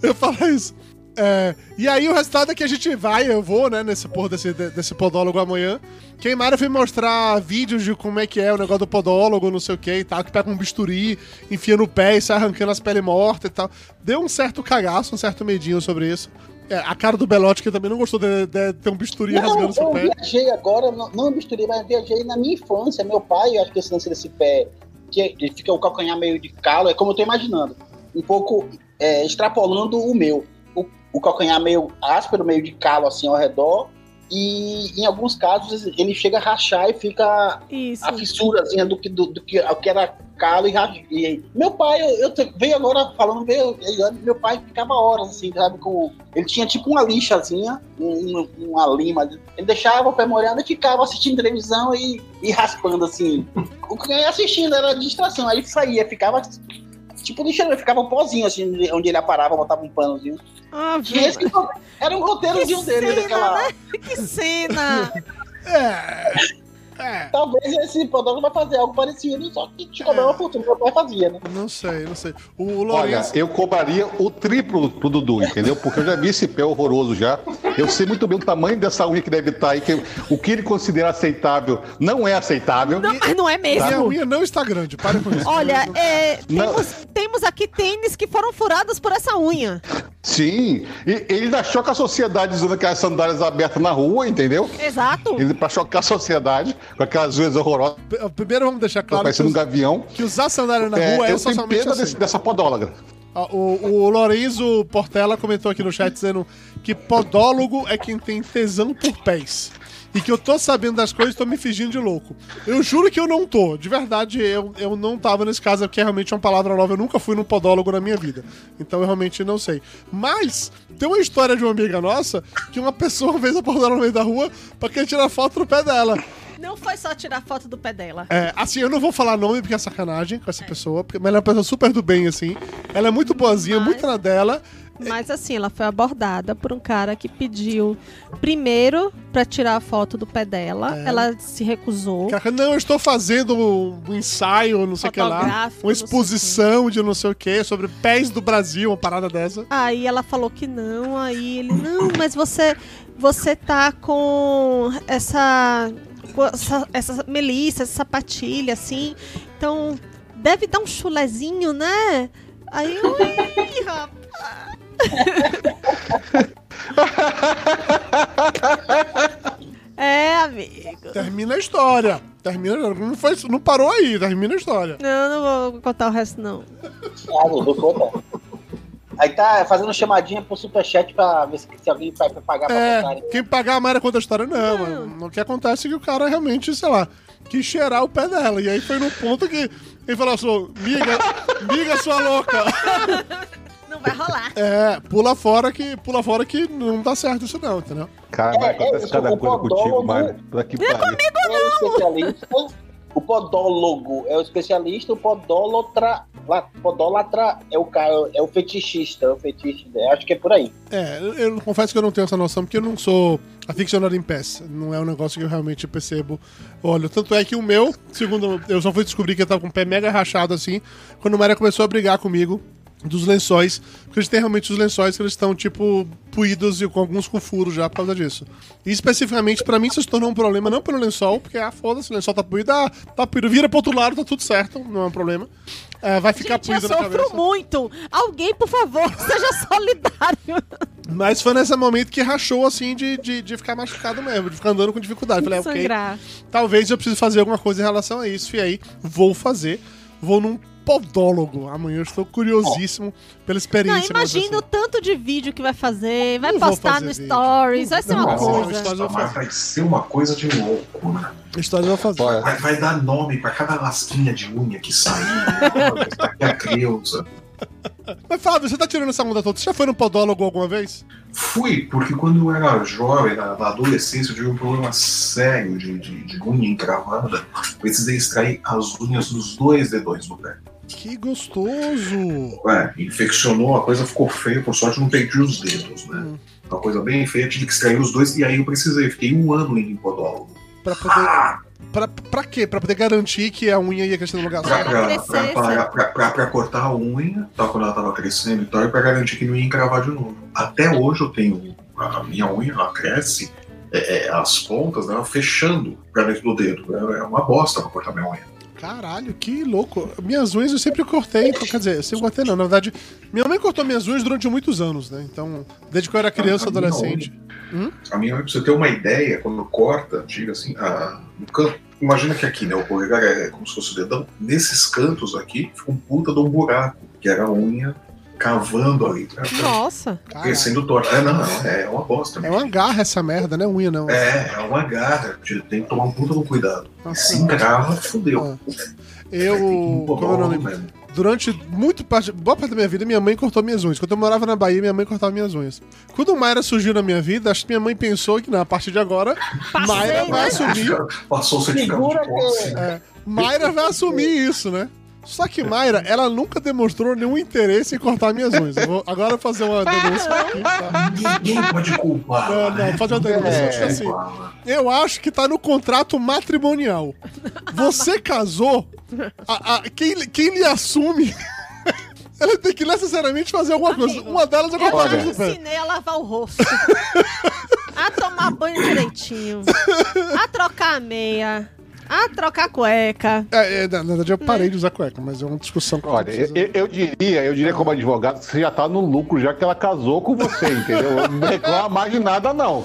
eu falar isso. É, e aí o resultado é que a gente vai, eu vou, né, nesse porra desse, de- desse podólogo amanhã. Que a Mara foi mostrar vídeos de como é que é o negócio do podólogo, não sei o que e tal, que pega um bisturi, enfia no pé e sai arrancando as peles mortas e tal. Deu um certo cagaço, um certo medinho sobre isso. É, a cara do Belote, que também não gostou de, de ter um bisturi Não, rasgando seu eu pé. viajei agora, não, não misturei, mas viajei na minha infância. Meu pai, eu acho que esse lance desse pé, que ele fica o calcanhar meio de calo, é como eu tô imaginando. Um pouco é, extrapolando o meu. O, o calcanhar meio áspero, meio de calo assim ao redor. E em alguns casos ele chega a rachar e fica Isso. a fissurazinha do que, do, do que, o que era calo e, ra- e meu pai, eu, eu veio agora falando, veio, meu pai ficava horas assim, sabe, com ele tinha tipo uma lixazinha, um- uma lima, ele deixava o pé molhado e ficava assistindo televisão e, e raspando assim, o que eu ia assistindo era distração, aí saía, ficava tipo lixando, ficava um pozinho assim, onde ele parava, botava um panozinho, Ah, e esse viu? era um roteirozinho Que dele, cena, daquela... que cena! É. É. Talvez esse podólogo vai fazer algo parecido, só que te cobrar uma fortuna, meu pai fazia, né? Não sei, não sei. O, o Olha, Lourenço. eu cobraria o triplo pro Dudu, entendeu? Porque eu já vi esse pé horroroso já. Eu sei muito bem o tamanho dessa unha que deve estar aí, que o que ele considera aceitável não é aceitável. Não, mas não é Minha mesmo. unha não está grande, para com isso. Olha, é, temos, temos aqui tênis que foram furados por essa unha. Sim, e ele ainda choca a sociedade usando aquelas sandálias abertas na rua, entendeu? Exato. Ele pra chocar a sociedade com aquelas unhas horrorosas, Primeiro vamos deixar claro que, parecendo um gavião. que usar sandália na É, rua é, eu tenho pena assim. desse- dessa podóloga. O, o Lorenzo Portela comentou aqui no chat dizendo que podólogo é quem tem tesão por pés. E que eu tô sabendo das coisas e tô me fingindo de louco. Eu juro que eu não tô. De verdade, eu, eu não tava nesse caso, porque é realmente uma palavra nova. Eu nunca fui num podólogo na minha vida. Então eu realmente não sei. Mas tem uma história de uma amiga nossa que uma pessoa fez a podóloga no meio da rua pra querer tirar foto do pé dela. Não foi só tirar foto do pé dela. É, assim, eu não vou falar nome porque é sacanagem com essa pessoa, porque- mas ela é uma pessoa super do bem, assim. Ela é muito boazinha, Mas- muito na dela. Mas assim, ela foi abordada por um cara que pediu primeiro pra tirar a foto do pé dela. É. Ela se recusou. Cara, não, eu estou fazendo um ensaio, não sei o que lá. Uma não exposição de não sei o que sobre pés do Brasil, uma parada dessa. Aí ela falou que não, aí ele, não, mas você você tá com essa essa, essa melissa, essa sapatilha, assim, então deve dar um chulezinho, né? Aí eu, ih, rapaz. É, amigo. Termina a história. Termina, não, foi, não parou aí, termina a história. Não, não vou contar o resto, não. Ah, não, não conta. Aí tá fazendo chamadinha pro superchat pra ver se, se alguém vai pagar pra É, contar. quem pagar a Mayra conta a história, não. Não. mano. O que acontece é que o cara realmente, sei lá, quis cheirar o pé dela. E aí foi no ponto que ele falou assim: miga, miga sua louca. Não vai rolar. É, pula fora que pula fora que não tá certo isso não, entendeu? Cara, É, vai é cada coisa contigo, Mário. Daqui pariu. É o especialista, o podólogo é o especialista, o podólatra, la- podólatra é o cara, é o fetichista, é o fetiche, acho que é por aí. É, eu, eu confesso que eu não tenho essa noção, porque eu não sou aficionado em pés. Não é um negócio que eu realmente percebo. Olha, tanto é que o meu, segundo eu só fui descobrir que eu tava com o pé mega rachado assim, quando o Maria começou a brigar comigo dos lençóis, porque a gente tem realmente os lençóis que eles estão, tipo, puídos e com alguns com furo já por causa disso. E especificamente, pra mim, isso se tornou um problema não pelo lençol, porque, ah, foda-se, o lençol tá puído, ah, tá puído, vira pro outro lado, tá tudo certo, não é um problema. É, vai ficar Gente, eu puído na sofro cabeça. muito. Alguém, por favor, seja solidário. Mas foi nesse momento que rachou, assim, de, de, de ficar machucado mesmo, de ficar andando com dificuldade. Falei, ok, Sangrar. talvez eu precise fazer alguma coisa em relação a isso. E aí, vou fazer. Vou num podólogo amanhã. Eu estou curiosíssimo pela Não, experiência. que vai imagina o tanto de vídeo que vai fazer, vai Não postar fazer no vídeo. Stories, vai ser uma Não, coisa. Mas fazer. vai ser uma coisa de louco, né? História eu vou fazer. Vai, vai dar nome pra cada lasquinha de unha que sair. Daqui a Creuza. Mas Fábio, você tá tirando essa onda toda. Você já foi no podólogo alguma vez? Fui, porque quando eu era jovem, na, na adolescência, eu tive um problema sério de, de, de unha encravada. Precisei extrair as unhas dos dois dedões do pé. Que gostoso! É, infeccionou, a coisa ficou feia, por sorte não perdi os dedos, né? Hum. Uma coisa bem feia, tive que extrair os dois, e aí eu precisei, fiquei um ano indo em podólogo. Pra poder. Pra, pra quê? Pra poder garantir que a unha ia crescer no lugar Pra, certo? pra, pra, pra, pra- pra- pra cortar a unha, tá, quando ela tava crescendo e tal, e pra garantir que não ia encravar de novo. Até hoje eu tenho. A minha unha, ela cresce, é, é, as pontas dela fechando pra dentro do dedo. É, é uma bosta pra cortar minha unha. Caralho, que louco. Minhas unhas eu sempre cortei. Então, quer dizer, eu sempre cortei não. Na verdade, minha mãe cortou minhas unhas durante muitos anos, né? Então, desde que eu era criança, A adolescente. A minha pra você ter uma ideia, quando corta, diga assim, a, no canto. Imagina que aqui, né? O polegar é como se fosse o dedão. Nesses cantos aqui, fica um puta de um buraco, que era a unha cavando ali. Pra, pra, Nossa. Crescendo torta. É, não, não, é uma bosta. É uma garra essa merda, né? Unha não. É, é uma garra. Tem que tomar um puta de um cuidado. Nossa. Se encrava, fudeu. Eu. Como é o nome? Durante muito parte, boa parte da minha vida, minha mãe cortou minhas unhas. Quando eu morava na Bahia, minha mãe cortava minhas unhas. Quando Mayra surgiu na minha vida, acho que minha mãe pensou que, não, a partir de agora, Passei, Mayra vai né? assumir. Passou o certificado de posse. que- né? É, Mayra vai assumir isso, né? Só que Mayra, ela nunca demonstrou nenhum interesse em cortar minhas unhas. Eu vou agora fazer uma denúncia aqui, tá? Ninguém pode culpar. Não, né? não, fazer uma denúncia. É. Assim, eu acho que tá no contrato matrimonial. Você casou, a- a- quem, quem lhe assume, ela tem que necessariamente fazer alguma coisa. Amigo, Uma delas é Eu cortar já as unhas do pé. ensinei a lavar o rosto. a tomar banho direitinho. A trocar a meia. A trocar cueca. É, é, na verdade, eu parei de usar cueca, mas é uma discussão que eu Olha, preciso- eu, eu diria, eu diria como advogado, que você já tá no lucro, já que ela casou com você, entendeu? Não reclama mais de nada, não.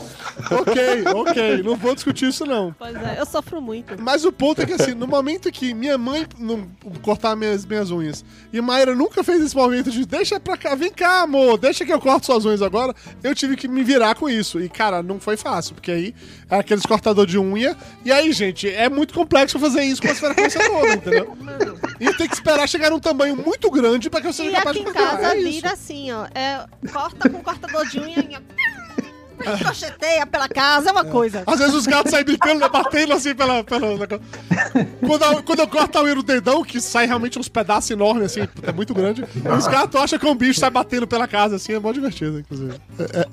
Ok, ok, não vou discutir isso não. Pois é, eu sofro muito. Mas o ponto é que assim, no momento que minha mãe não cortar minhas, minhas unhas e Mayra nunca fez esse movimento de deixa pra cá, vem cá, amor, deixa que eu corto suas unhas agora, eu tive que me virar com isso. E, cara, não foi fácil, porque aí é aqueles cortador de unha. E aí, gente, é muito complexo fazer isso com a frequência toda, entendeu? E tem que esperar chegar num tamanho muito grande pra que eu seja E capaz aqui de em cortar. casa é isso. vira assim, ó. É, corta com cortador de unha. unha, pela casa, é uma coisa. Às vezes os gatos saem brincando, né, batendo assim pela. pela... Quando, eu- quando eu corto a unha no dedão, que sai realmente uns pedaços enormes, assim, é muito grande, os gatos acham que um bicho sai batendo pela casa, assim, é mó divertido, inclusive.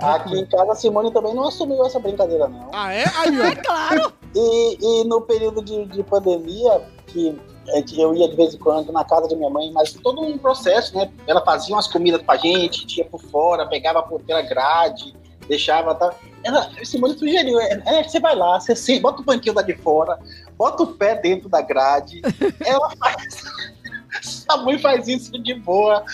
Aqui em casa a Simone também não assumiu essa brincadeira, não. Ah, é? Aí, ó. Claro! E, e no período de, de pandemia, que é, que eu ia de vez em quando na casa de minha mãe, mas todo um processo, né? Ela fazia umas comidas pra gente, tinha por fora, pegava por pela grade, deixava, tá? Ela, Simone sugeriu, é, é, você vai lá, você se, bota o banquinho lá de fora, bota o pé dentro da grade, ela faz. Sua mãe faz isso de boa.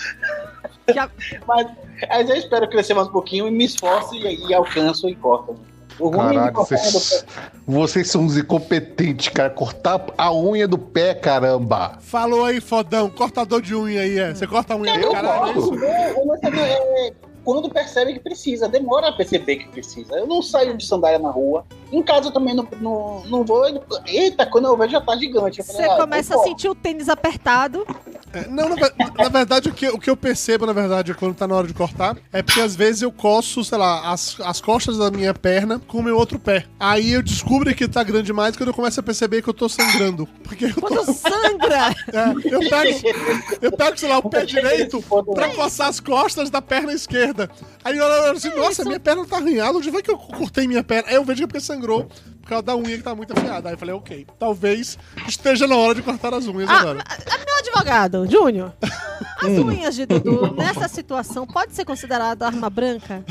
Já- Mas, mas eu espero crescer mais um pouquinho e me esforço e, e alcanço e corto. O de Caralho, vocês, vocês são uns incompetentes, cara. Cortar a unha do pé, caramba. Falou aí, fodão, cortador de unha aí, é. Você corta a unha do Eu caralho, é isso? Eu, eu não é, quando percebe que precisa, demora a perceber que precisa. Eu não saio de sandália na rua. Em casa eu também não, não, não vou. Eita, quando eu vejo já tá gigante. Você ah, começa a sentir o tênis apertado. É, não, na, na verdade, o que, o que eu percebo, na verdade, quando tá na hora de cortar, é porque às vezes eu coço, sei lá, as, as costas da minha perna com o meu outro pé. Aí eu descubro que tá grande demais quando eu começo a perceber que eu tô sangrando. Porque eu tô. Quando sangra. é, eu pego, eu pego, sei lá, o pé direito pra coçar as costas da perna esquerda. Aí eu olho assim, nossa, minha perna tá arranhada, onde foi que eu cortei minha perna? Aí eu vejo que é porque sangrou por causa da unha que tá muito afiada. Aí eu falei, ok, talvez esteja na hora de cortar as unhas Ah, agora. Meu advogado, Júnior. As unhas de Dudu, nessa situação, pode ser considerado arma branca?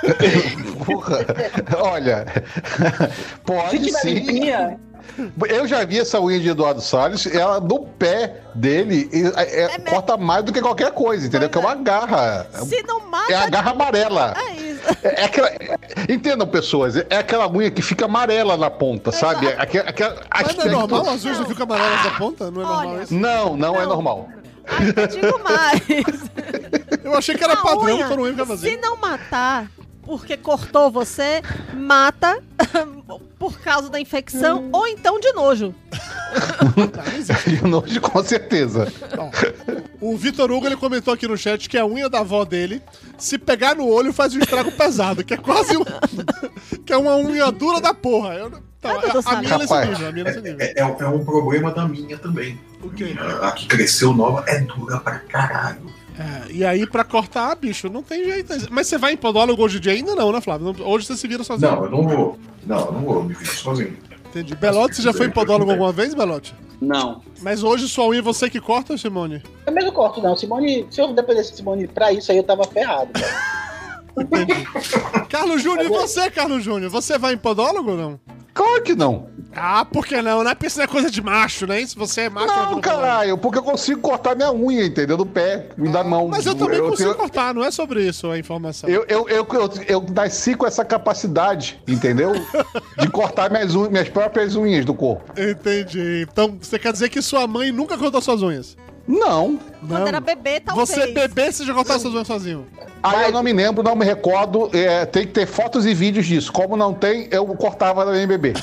Porra. Olha, pode tiver sim. Eu já vi essa unha de Eduardo Salles, ela no pé dele é- é- É mesmo. corta mais do que qualquer coisa, entendeu? Pois que é uma garra. Se não mata. É a garra amarela. É isso. É, é aquela, é- entendam, pessoas, é aquela unha que fica amarela na ponta, sabe? É aquela, aquela, Mas não é normal? As unhas não ficam amarelas da ponta? Não é normal isso? Não, não, é Não. normal. Ainda digo mais. Eu achei que era A padrão, unha, todo mundo ficava Se fazendo. não matar porque cortou você, mata por causa da infecção ou então de nojo. De nojo, com certeza. O Vitor Hugo ele comentou aqui no chat que a unha da avó dele, se pegar no olho, faz um estrago pesado, que é quase um. que é uma unha dura da porra. Eu, então, Ah, a, a minha é nesse Rapaz. nível, a minha é nesse nível. É, é, é um problema da minha também. O quê? A, a que cresceu nova é dura pra caralho. É, e aí, pra cortar, bicho, não tem jeito. Mas você vai em podólogo hoje em dia ainda não, né, Flávio? Hoje você se vira sozinho. Não, eu não vou. Não, eu não vou me virar sozinho. Entendi. Belote, você já foi em podólogo alguma vez, Belote? Não. Mas hoje sua unha é você que corta, Simone? Eu mesmo corto, não. Simone, se eu dependesse de Simone pra isso aí, eu tava ferrado. Carlos Júnior, e você, Carlos Júnior? Você vai em podólogo ou não? Claro que não. Ah, por que não? Não é porque isso não é coisa de macho, né? Se você é macho... Não, podólogo. caralho, porque eu consigo cortar minha unha, entendeu? Do pé e da mão. Mas eu também consigo tenho- cortar, não é sobre isso a informação. Eu, eu, eu, eu, eu nasci com essa capacidade, entendeu? De cortar minhas, unha- minhas próprias unhas do corpo. Entendi. Então, você quer dizer que sua mãe nunca cortou suas unhas? Não. Quando era bebê, talvez. Você bebê, você já cortou suas unhas sozinho. Aí eu não me lembro, não me recordo. é, tem que ter fotos e vídeos disso. Como não tem, eu cortava da minha bebê.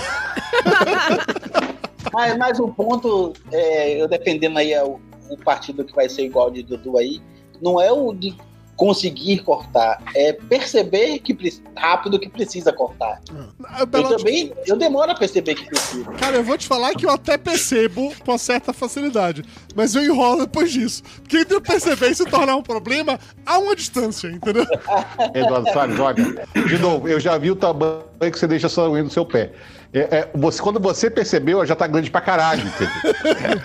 Mas mais um ponto, é, eu defendendo aí o, o partido que vai ser igual de Dudu aí, não é o de conseguir cortar, é perceber que rápido que precisa cortar. Ah, Eu também, eu demoro a perceber que precisa. Cara, eu vou te falar que eu até percebo com uma certa facilidade, mas eu enrolo depois disso. Porque entre eu perceber e se tornar um problema, há uma distância, entendeu? Eduardo Salles, olha. De novo, eu já vi o tamanho que você deixa unha no seu pé. É, é, você, quando você percebeu, já tá grande pra caralho, entendeu?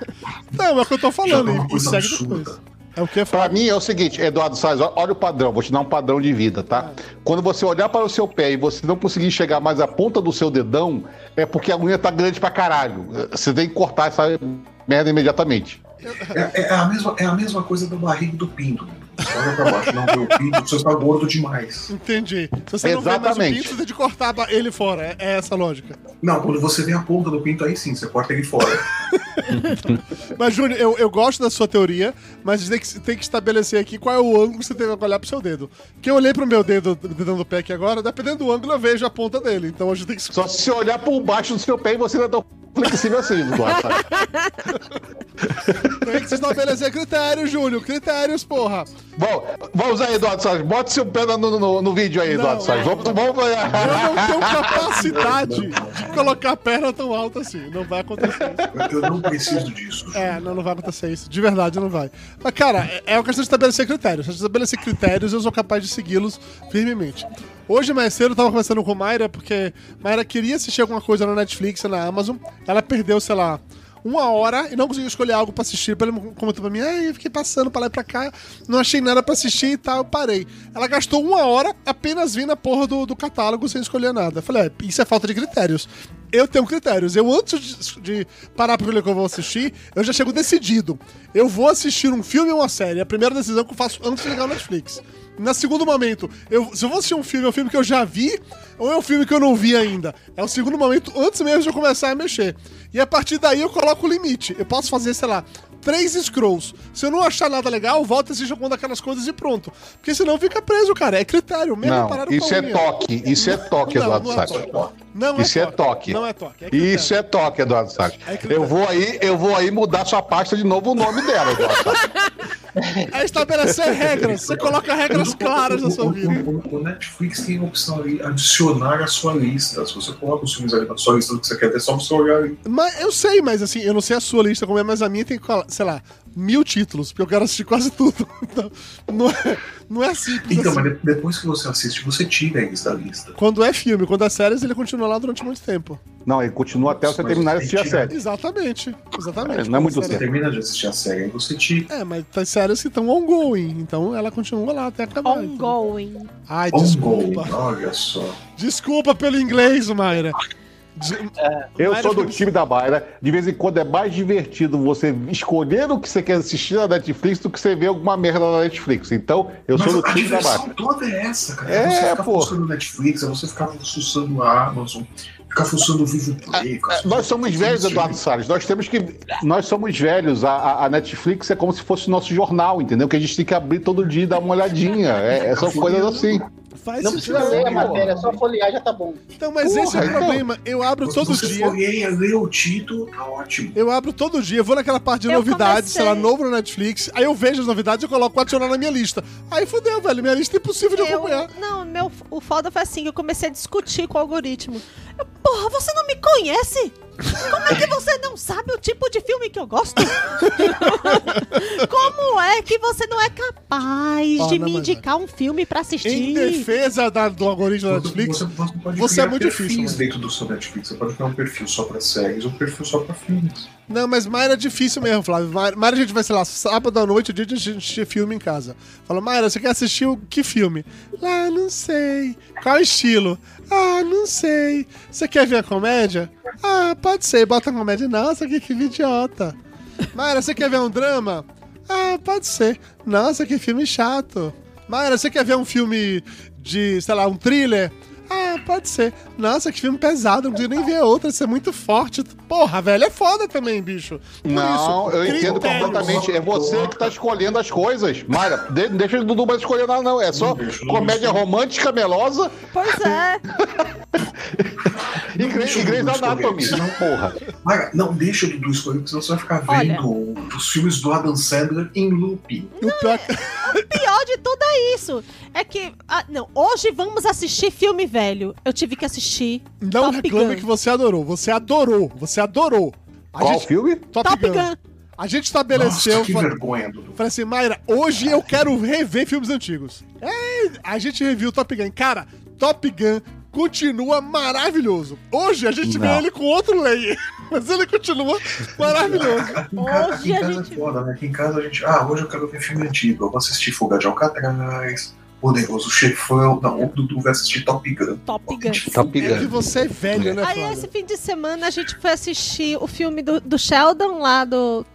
Não, é o que eu tô falando, e, e segue depois. É o que Pra Flávio? mim é o seguinte, Eduardo Salles, olha o padrão, vou te dar um padrão de vida, tá? Quando você olhar para o seu pé e você não conseguir chegar mais à ponta do seu dedão, é porque a unha tá grande pra caralho. Você tem que cortar essa merda imediatamente. É, é a mesma, é a mesma coisa da barriga do pinto. Você olha pra baixo, não vê o pinto, você está gordo demais. Entendi. Se você não vê mais o Exatamente. pinto, você tem de cortar ele fora. É, é essa a lógica. Não, quando você vê a ponta do pinto, aí sim, você corta ele fora. Mas, Júnior, eu, eu gosto da sua teoria, mas a gente tem que, tem que estabelecer aqui qual é o ângulo que você tem que olhar pro seu dedo. Porque eu olhei pro meu dedo, dedão do pé aqui agora, dependendo do ângulo, eu vejo a ponta dele. Então a gente tem que. Só se você olhar por baixo do seu pé e você não é tão flexível assim, Eduardo Salles. Tem que estabelecer critérios, Júnior. Critérios, porra. Bom, vamos aí, Eduardo Salles. Bota seu pé no, no, no vídeo aí, Eduardo Não, Salles. Vamos, vamos... Eu não tenho capacidade de colocar a perna tão alta assim. Não vai acontecer isso. Eu não preciso disso. É, não, não vai acontecer isso. De verdade, não vai. Mas, cara, é, é uma questão de estabelecer critérios. Se eu estabelecer critérios, eu sou capaz de segui-los firmemente. Hoje, mais cedo, eu tava conversando com Mayra, porque Mayra queria assistir alguma coisa na Netflix, na Amazon. Ela perdeu, sei lá, uma hora e não conseguiu escolher algo pra assistir. Ela comentou pra mim, ah, eu fiquei passando pra lá e pra cá, não achei nada pra assistir e tal, eu parei. Ela gastou uma hora apenas vindo a porra do, do catálogo sem escolher nada. Eu falei, é, isso é falta de critérios. Eu tenho critérios. Eu, antes de, de parar pra ver o que eu vou assistir, eu já chego decidido. Eu vou assistir um filme ou uma série. É a primeira decisão que eu faço antes de ligar o Netflix. Na segundo momento, eu, se eu vou assistir um filme, é um filme que eu já vi ou é um filme que eu não vi ainda? É o segundo momento antes mesmo de eu começar a mexer. E a partir daí eu coloco o limite. Eu posso fazer, sei lá, três scrolls. Se eu não achar nada legal, volta e assiste alguma daquelas coisas e pronto. Porque senão fica preso, cara. É critério. Mesmo Não, isso é unha. toque. Isso é toque, Não, Eduardo não é toque. Não é Isso é toque. Não é toque. É. Isso é toque, Eduardo Salles. É. Eu vou aí, eu vou aí mudar sua pasta de novo o nome dela, Eduardo Salles. É estabelecer regras. Você coloca regras claras na sua vida. O, o Netflix tem a opção ali, adicionar a sua lista. Se você coloca os filmes ali na sua lista do que você quer ter, é só você olhar ali. Mas eu sei, mas assim, eu não sei a sua lista como é, mas a minha tem, sei lá, mil títulos, porque eu quero assistir quase tudo. Então, não é, não é simples Então, assim. mas de- depois que você assiste, você tira eles da lista. Quando é filme, quando é séries, ele continua lá durante muito tempo. Não, ele continua até você terminar de assistir a série. Exatamente. Exatamente. É, não é muito Quando a Você termina de assistir a série, aí você tira. É, mas tem séries que estão ongoing, então ela continua lá até acabar. Ongoing. Ai, Ongoing, desculpa. olha só. Desculpa pelo inglês, Mayra. De- Eu Mayra sou do time da Mayra. De vez em quando é mais divertido você escolher o que você quer assistir na Netflix do que você ver alguma merda na Netflix. Então, eu Mas sou do a time da Mayra. diversão toda é essa, cara. É, você ficar pô. Netflix, é você ficar fuçando a Amazon, ficar fuçando o Play. ficar É, Nós somos velhos. Eduardo Salles. Nós temos que. Nós somos velhos. A, a- a Netflix é como se fosse o nosso jornal, entendeu? Que a gente tem que abrir todo dia e dar uma olhadinha. É, é, são coisas assim. Faz Não precisa ler a porra. matéria, só folhear já tá bom. Então, mas esse é o Porra, então. problema. Eu abro Se todo você dia. folheia, lê o título, tá ótimo. Eu abro todo dia, vou naquela parte de Eu novidades, sei lá, comecei- novo no Netflix, aí eu vejo as novidades e coloco adicionar na minha lista. Aí fudeu, velho, minha lista é impossível de Eu, acompanhar. não, meu, o foda foi assim, eu comecei a discutir com o algoritmo. Eu, porra, você não me conhece? Como é que você não sabe o tipo de filme que eu gosto? Como é que você não é capaz Ó, de não, me mas- indicar um filme pra assistir? Em defesa da- do algoritmo da Netflix, Você, você você é muito difícil, mano. dentro do seu Netflix. Você pode criar um perfil só pra séries, um perfil só pra filmes. Não, mas Mayra é difícil mesmo, Flávio. Mayra, Mayra, a gente vai, sei lá, sábado à noite, dia de assistir filme em casa. Fala, Mayra, você quer assistir o que filme? Ah, não sei. Qual estilo? Ah, não sei. Você quer ver a comédia? Ah, pode ser. Bota a comédia. Nossa, que filme idiota. Mayra, você quer ver um drama? Ah, pode ser. Nossa, que filme chato. Mayra, você quer ver um filme de, sei lá, um thriller? Ah, pode ser. Nossa, que filme pesado, não consigo nem ver outra, isso é muito forte. Porra, velho, é foda também, bicho. Por Não, isso, eu entendo critérios. completamente. É você que tá escolhendo as coisas. Mayra, de- deixa o Dudu mais escolher nada, não. É só Não não comédia romântica, melosa Pois é. e Grey's o Anatomy. senão- Porra. Maga, não deixa o Dudu escolher, porque senão você vai ficar Olha. vendo os filmes do Adam Sandler em looping. O pior que- pior de tudo é isso. É que. ah, não, hoje vamos assistir filme velho. Eu tive que assistir Não Top reclame Gun. que você adorou. Você adorou. Você adorou. A Qual gente, filme? Top, Top Gun. Gun. A gente estabeleceu. Nossa, que fa- vergonha, Dudu. Falei assim, Mayra, hoje eu quero rever filmes antigos. É, a gente reviu Top Gun. Cara, Top Gun continua maravilhoso. Hoje a gente vê Não. ele com outro layer, mas ele continua maravilhoso. Aqui em casa, aqui em Hoje a casa gente- é foda, né? Aqui em casa a gente. Ah, hoje eu quero ver filme antigo. Eu vou assistir Fuga de Alcatraz, Poderoso Chefão. Não, o Dudu vai assistir Top Gun. Top Gun. Top É que Gun. você é velho, né, Aí esse fim de semana a gente foi assistir o filme do, do Sheldon lá do.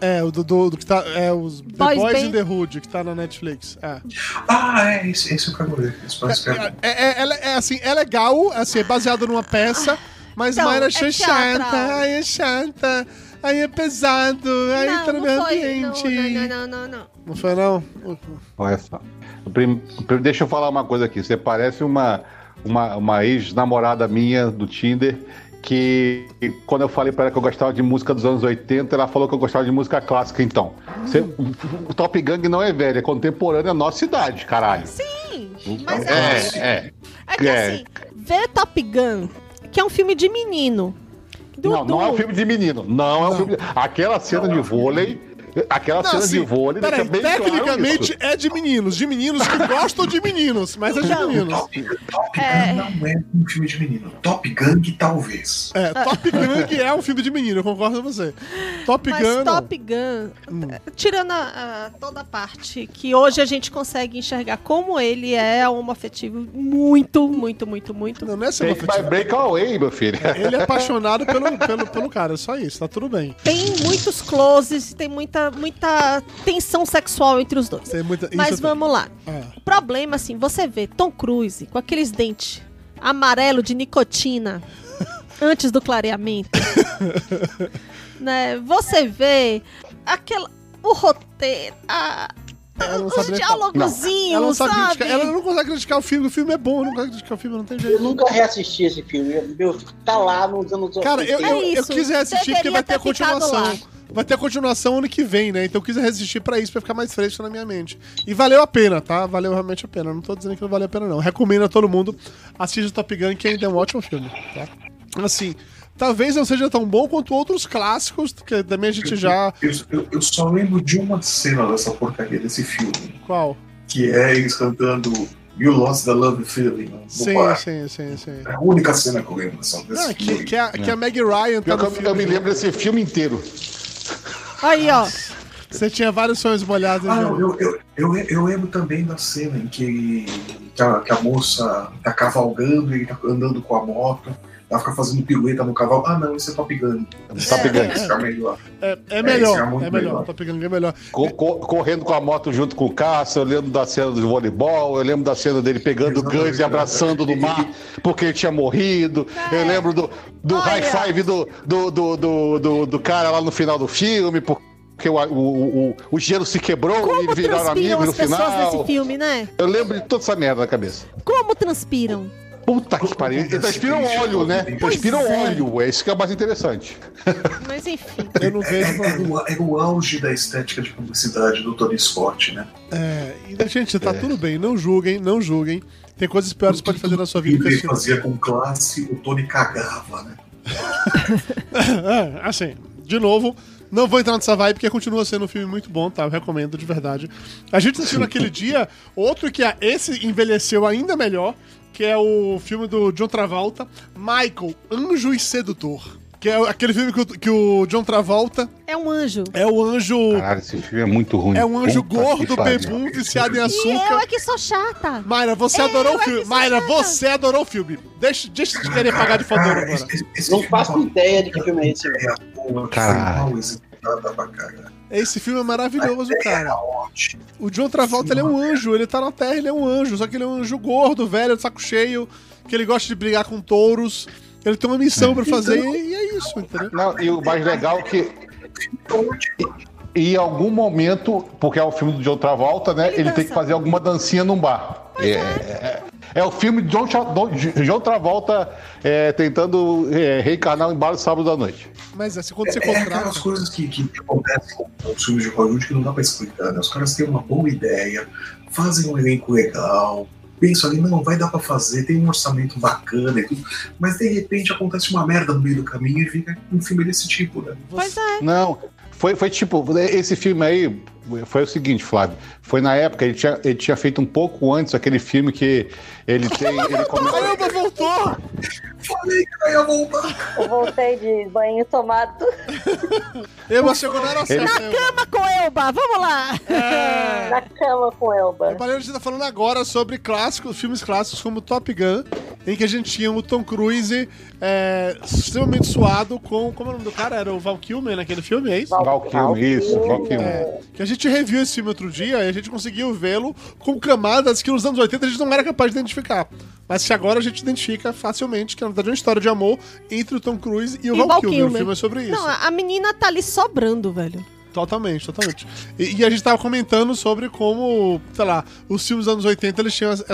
É, o do, do, do que tá. É, os The Boys Boys Band. in the Hood, que tá na Netflix. É. Ah, é, esse, esse eu quero ver. Esse parece que é bom. É, é, é, é assim, é legal, assim, é baseado numa peça, mas Então, Mayra é chata, ai é chata, aí é pesado, aí não, tá no meu não foi. ambiente. Não, não, não, não, não. Não foi, não? Olha só. Deixa eu falar uma coisa aqui. Você parece uma, uma, uma ex-namorada minha do Tinder que quando eu falei pra ela que eu gostava de música dos anos 80, ela falou que eu gostava de música clássica, então. Você- o Top Gang não é velho, é contemporâneo à nossa idade, caralho. Sim, Então, mas é, é, é. é que é. assim, ver Top Gun, que é um filme de menino. Não, Dudu, não é um filme de menino. Não é um Não. filme de... Aquela cena de vôlei. Aquela Não, cena assim, de vôlei Peraí, deixa bem claro tecnicamente isso. é de meninos, de meninos que gostam de meninos, mas é de Então. meninos. Top, Top É. Gun não é um filme de menino. Top Gang, talvez. É, Top Gun é um filme de menino, eu concordo com você. Top Mas Gun. não. Top Gun, Hum. tirando a- a- toda a parte que hoje a gente consegue enxergar como ele é homoafetivo muito, muito, muito, muito. Não, não é ser homoafetivo. break away, meu filho. Ele é apaixonado pelo, pelo, pelo cara, só isso, tá tudo bem. Tem muitos closes, tem muita, muita tensão sexual entre os dois. Tem muita, Mas vamos lá. Ah, O problema, assim, você vê Tom Cruise com aqueles dentes amarelo de nicotina antes do clareamento. né? Você vê aquela, o roteiro, a, Ela não os sabe falar. diálogozinhos, ela não sabe sabe? criticar, ela não consegue criticar o filme, o filme é bom, não consegue criticar o filme, não tem Eu jeito. nunca reassisti esse filme. Meu, tá lá nos anos Cara, eu, 80. eu, É eu quis reassistir porque vai ter a continuação. lá. Vai ter a continuação ano que vem, né? Então eu quis resistir pra isso, pra ficar mais fresco na minha mente. E valeu a pena, tá? Valeu realmente a pena. Não tô dizendo que não valeu a pena, não. Recomendo a todo mundo assistir Top Gun, que ainda é um ótimo filme, tá? Assim, talvez não seja tão bom quanto outros clássicos, que também a gente já... Eu, eu- eu só lembro de uma cena dessa porcaria desse filme, Qual? que é eles cantando You Lost the Love Feeling no Sim, bar. sim, sim, sim. É a única cena que eu lembro dessa, desse Não, que, filme. que, a, que a Meg Ryan tá eu, filme. eu me lembro desse filme inteiro. Aí, ó. Você tinha vários sonhos molhados. Ah, né? não, eu, eu, eu, eu lembro também da cena em que, que, a, que a moça tá cavalgando e ele tá andando com a moto, ela fica fazendo pirueta no cavalo. Ah, não, esse é Top Gun. Top Gun. É melhor. É, é melhor, é é, melhor. melhor. Top Gun é melhor. Co- co- correndo com a moto junto com o Cássio, eu lembro da cena do voleibol, eu lembro da cena dele pegando o Exatamente. Guns e abraçando no mar porque ele tinha morrido. Eu lembro do, do Olha. high five do, do, do, do, do, do cara lá no final do filme, por porque o, o, o, o gelo se quebrou Como e viraram transpiram amigos no as pessoas final. nesse filme, né? Eu lembro de toda essa merda na cabeça. Como transpiram? Puta que pariu. Eles transpiram óleo, né? Transpiram Pois é. óleo. É isso que é o mais interessante. Mas enfim. Eu não vejo. É, é, o, é o auge da estética de publicidade do Tony Scott, né? É, e, gente, tá tudo bem. Não julguem, não julguem. Tem coisas piores que você pode fazer na sua vida. que Ele fazia com classe, o Tony cagava, né? É, assim, de novo, não vou entrar nessa vibe porque continua sendo um filme muito bom, tá? Eu recomendo de verdade. A gente assistiu naquele dia outro que é, esse envelheceu ainda melhor, que é o filme do John Travolta, Michael, Anjo e Sedutor. Que é aquele filme que o, que o John Travolta É um anjo. é o anjo. Caralho, esse filme é muito ruim. É um anjo Puta gordo, bebum, viciado em E eu açúcar. é que sou chata. Mayra, você Eu adorou o é que filme. sou Mayra, chata. você adorou o filme. Deixa, deixa de querer pagar de fodor Cara, agora. Não faço é ideia de que filme é esse. Caralho. pra caralho. Esse filme é maravilhoso, cara. Era ótimo. O John Travolta, ele é um anjo, ele tá na Terra, ele é um anjo, só que ele é um anjo gordo, velho, de saco cheio, que ele gosta de brigar com touros, ele tem uma missão pra fazer e, e é isso, entendeu? Não, e o mais legal é que em algum momento, porque é o filme do John Travolta, né? Ele Ele, tem que fazer alguma dancinha num bar. É, é- é o filme de John, John Travolta é, tentando é, reencarnar em bar no sábado à noite. Mas assim, quando você É aquelas contrata. coisas que, que acontecem com os filmes de Hollywood que não dá pra explicar, né? Os caras têm uma boa ideia, fazem um elenco legal, pensam ali, não, vai dar pra fazer, tem um orçamento bacana e tudo, mas de repente acontece uma merda no meio do caminho e fica um filme desse tipo, né? Pois é. Não, foi, foi tipo, esse filme aí foi o seguinte, Flávio. Foi na época, ele tinha, ele tinha feito um pouco antes aquele filme que ele tem. Ele come- Caramba, voltou! Falei que eu ia voltar. Eu voltei de banho tomado. Eba chegou na hora certa. Eba. Cama com Elba, vamos lá. É. Na cama com Elba. O Palheiro, a gente tá falando agora sobre clássicos, filmes clássicos como Top Gun, em que a gente tinha o Tom Cruise é, extremamente suado com. Como é o nome do cara? Era o Val Kilmer naquele filme, é isso? Val Kilmer, isso, Val Kilmer. É, que a gente reviu esse filme outro dia e a gente conseguiu vê-lo com camadas que nos anos 80 a gente não era capaz de identificar. Mas que agora a gente identifica facilmente que na verdade é uma história de amor entre o Tom Cruise e o E Val, Val Kilmer. O filme é sobre isso. Não, a menina tá ali sobrando, velho. Totalmente, totalmente. E, e a gente tava comentando sobre como, sei lá, os filmes dos anos 80 eles tinham essa,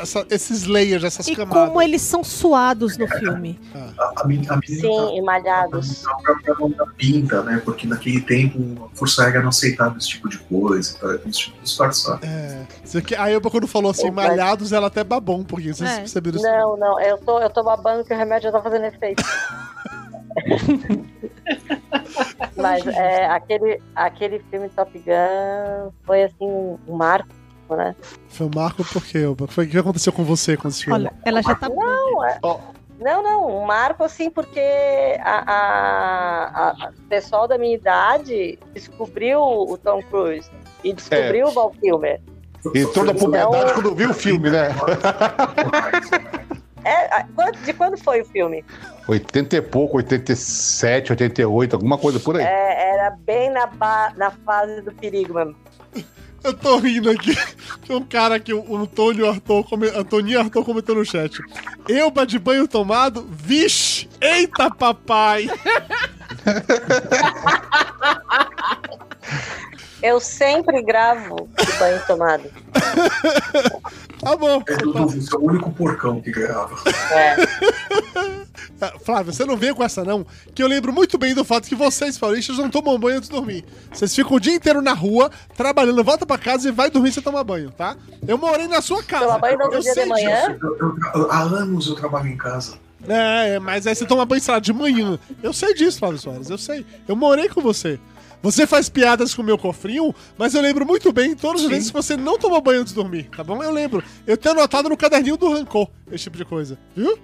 essa- esses layers, essas E camadas. como eles são suados no filme. A, a, a menina Sim, e malhados. tá pra mão da pinta, né? Porque naquele tempo a Força Aérea não aceitava esse tipo de coisa, tá? Eles tinham que disfarçar. É. Aqui- A Elba, quando falou assim, mas- malhados, ela até babou um pouquinho. Vocês É. perceberam isso? Não, não, eu tô, eu tô babando que o remédio já tá fazendo efeito. Mas é, aquele, aquele filme Top Gun foi assim um marco, né? Foi o Marco por quê, Elba? Foi- O que aconteceu com você com esse filme? Olha, ela já tá. Não, é- não, não, um marco assim porque a, a- a- o pessoal da minha idade descobriu o Tom Cruise e descobriu o Val Kilmer. Entrou na puberdade quando viu o filme, né? É, a- de quando foi o filme? 80 e pouco, 87, 88, alguma coisa por aí. É, era bem na, ba- na fase do perigo mesmo. Eu tô rindo aqui. Tem um cara que o Antônio Arthur, come... Antônio Arthur comentou no chat. Elba de banho tomado? Vixe! Eita, papai! Eu sempre gravo de banho tomado. Tá bom. É Dudu, você é o único porcão que grava. É. Ah, Flávio, você não vem com essa não, que eu lembro muito bem do fato que vocês, paulistas, não tomam banho antes de dormir. Vocês ficam o dia inteiro na rua, trabalhando, volta pra casa e vai dormir sem tomar banho, tá? Eu morei na sua casa. Tomar banho no outro eu dia de manhã? Eu- eu- eu- há anos eu trabalho em casa. É, é, mas aí você toma banho, sei lá, de manhã. Eu sei disso, Flávio Soares, eu sei. Eu morei com você. Você faz piadas com o meu cofrinho, mas eu lembro muito bem todas as Sim. vezes que você não tomou banho antes de dormir, tá bom? Eu lembro. Eu tenho anotado no caderninho do rancor esse tipo de coisa, viu?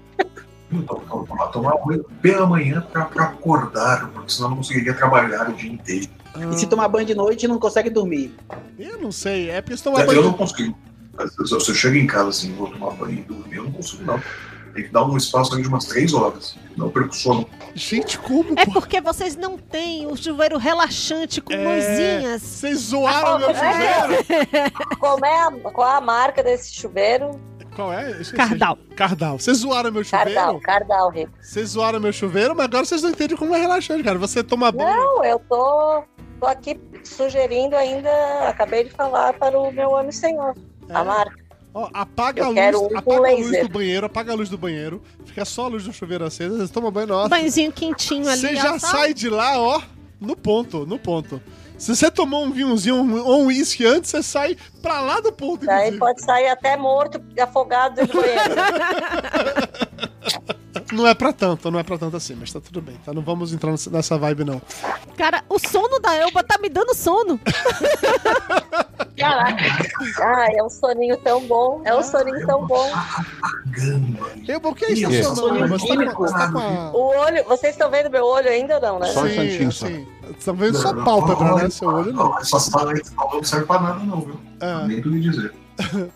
Então, tomar, tomar banho pela manhã pra, pra acordar, porque senão eu não conseguiria trabalhar o dia inteiro. E se tomar banho de noite, não consegue dormir. Eu não sei, é porque você toma eu banho. não consigo. Se eu, se eu chego em casa assim, vou tomar banho e dormir, eu não consigo, não. Tem que dar um espaço ali de umas três horas. Não perco sono. Gente, como? É porque vocês não têm o chuveiro relaxante com É. mãozinhas. Vocês zoaram meu chuveiro? Como é a, qual é a marca desse chuveiro? Qual é? Esqueci. Cardal. Cardal. Vocês zoaram meu Cardal, chuveiro? Cardal, Rico. Vocês zoaram meu chuveiro, mas agora vocês não entendem como é relaxante, cara. Você toma banho. Não, eu tô, tô aqui sugerindo ainda, acabei de falar para o meu amigo senhor, É. a marca. Ó, apaga Eu a luz, um apaga a luz do banheiro, apaga a luz do banheiro, fica só a luz do chuveiro acesa, você toma banho, nossa. Banhozinho quentinho ali. Você já sai de lá, ó, no ponto, no ponto. Se você tomou um vinhozinho ou um uísque antes, você sai pra lá do ponto, Daí inclusive. pode sair até morto, afogado do banheiro. Não é pra tanto, não é pra tanto assim, mas tá tudo bem, tá? Não vamos entrar nessa- vibe, não. Cara, o sono da Elba tá me dando sono. Caraca. Ai, é um soninho tão bom. É um soninho tão bom. Eu, o que é isso? Tá com, químico. você tá com a... O olho, vocês estão vendo meu olho ainda ou não, né? Só um Sim, instantinho, só. sim. Você tá vendo só pálpebra, né? Seu olho não. Essas balas aí não serve pra nada, não, viu? É. Nem tu me dizer.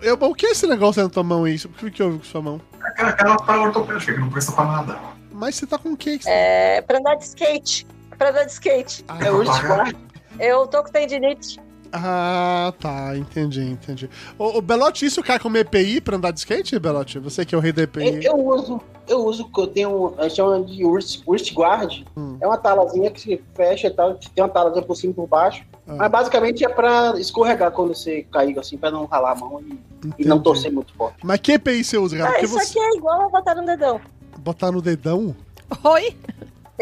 Eu, o que é esse negócio aí na tua mão aí? O que, que houve com sua mão? Aquela, aquela para ortopédica que não presta pra nada. Mas você tá com o que? É pra andar de skate. Pra andar de skate. Ah, É o esporte. Eu tô com tendinite. Ah, tá, entendi, entendi. Ô, ô, Belote, isso cai como EPI pra andar de skate, Belote? Você que é o rei da Eu, EPI. eu uso, eu uso, que eu tenho, a gente chama de Wrist, Guard. Hum. É uma talazinha que se fecha e tal, tem uma talazinha por cima e por baixo. Ah. Mas basicamente é pra escorregar quando você cair, assim, pra não ralar a mão e, e não torcer muito forte. Mas que EPI você usa, cara? Ah, Porque isso você aqui é igual a botar no dedão. botar no dedão? Oi?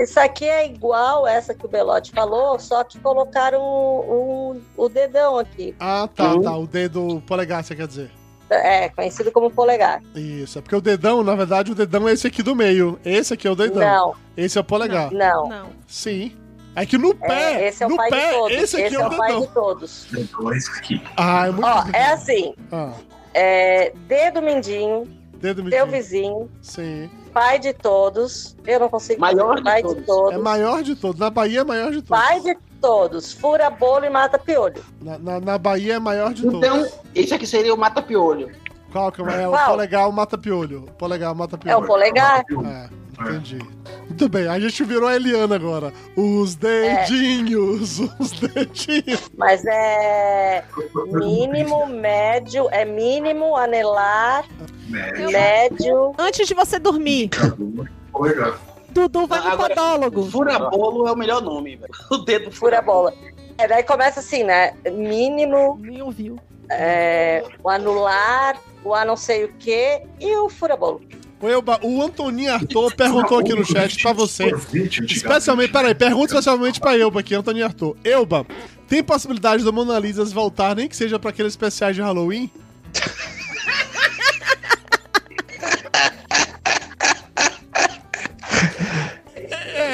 Isso aqui é igual essa que o Belote falou, só que colocaram o, o, o dedão aqui. Ah, tá, Hum. tá. O dedo polegar, você quer dizer. É, conhecido como polegar. Isso, é porque o dedão, na verdade, o dedão é esse aqui do meio. Esse aqui é o dedão. Não, Esse é o polegar. não. Não. Sim. É que no pé, É, esse é o no pai pé, de todos. esse aqui é o pai dedão. de todos. É. Ah, é muito Ó, difícil. é assim: Ah, é, dedo mindinho, dedo teu medinho. vizinho, Sim. Pai de todos. Eu não consigo Maior dizer, de pai todos. de todos. É maior de todos. Na Bahia é maior de todos. Pai de todos. Fura bolo e mata piolho. Na, na, na Bahia é maior de Então, todos. esse aqui seria o mata-piolho. Qual que é? É o polegar, o mata-piolho. O polegar, o É o polegar. É, entendi. Muito bem, a gente virou a Eliana agora. Os dedinhos, os dedinhos. Mas é mínimo, médio, é mínimo, anelar, Médio. médio. Antes de você dormir, Polegar. Dudu vai no Agora- podólogo. Fura-bolo é o melhor nome, velho. O dedo Fura bola. É, daí começa assim, né? Mínimo, Nem ouviu. é, o anular, o a não sei o quê e o fura-bolo. Elba, o Antoninho Arthur perguntou aqui no chat pra você. Especialmente, peraí, pergunta especialmente pra Elba aqui, Antoninho Arthur. Elba, tem possibilidade do Mona Lisa voltar, nem que seja pra aqueles especiais de Halloween?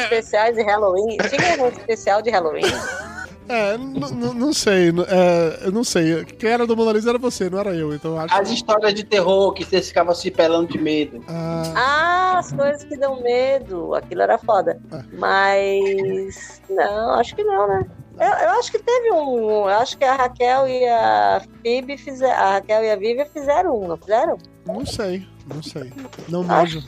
Especiais de Halloween. Tinha algum especial de Halloween? É, não sei, é, eu não sei. Quem era do Mona Lisa era você, não era eu, então eu acho. As histórias de terror que vocês ficavam se pelando de medo. Ah, Ah, as coisas que dão medo. Aquilo era foda. Ah. Mas. Não, acho que não, né? Eu, eu acho que teve um. Eu acho que a Raquel e a Phoebe fizeram. A Raquel e a Vivian fizeram um, não fizeram? Não sei, não sei. Não manjo,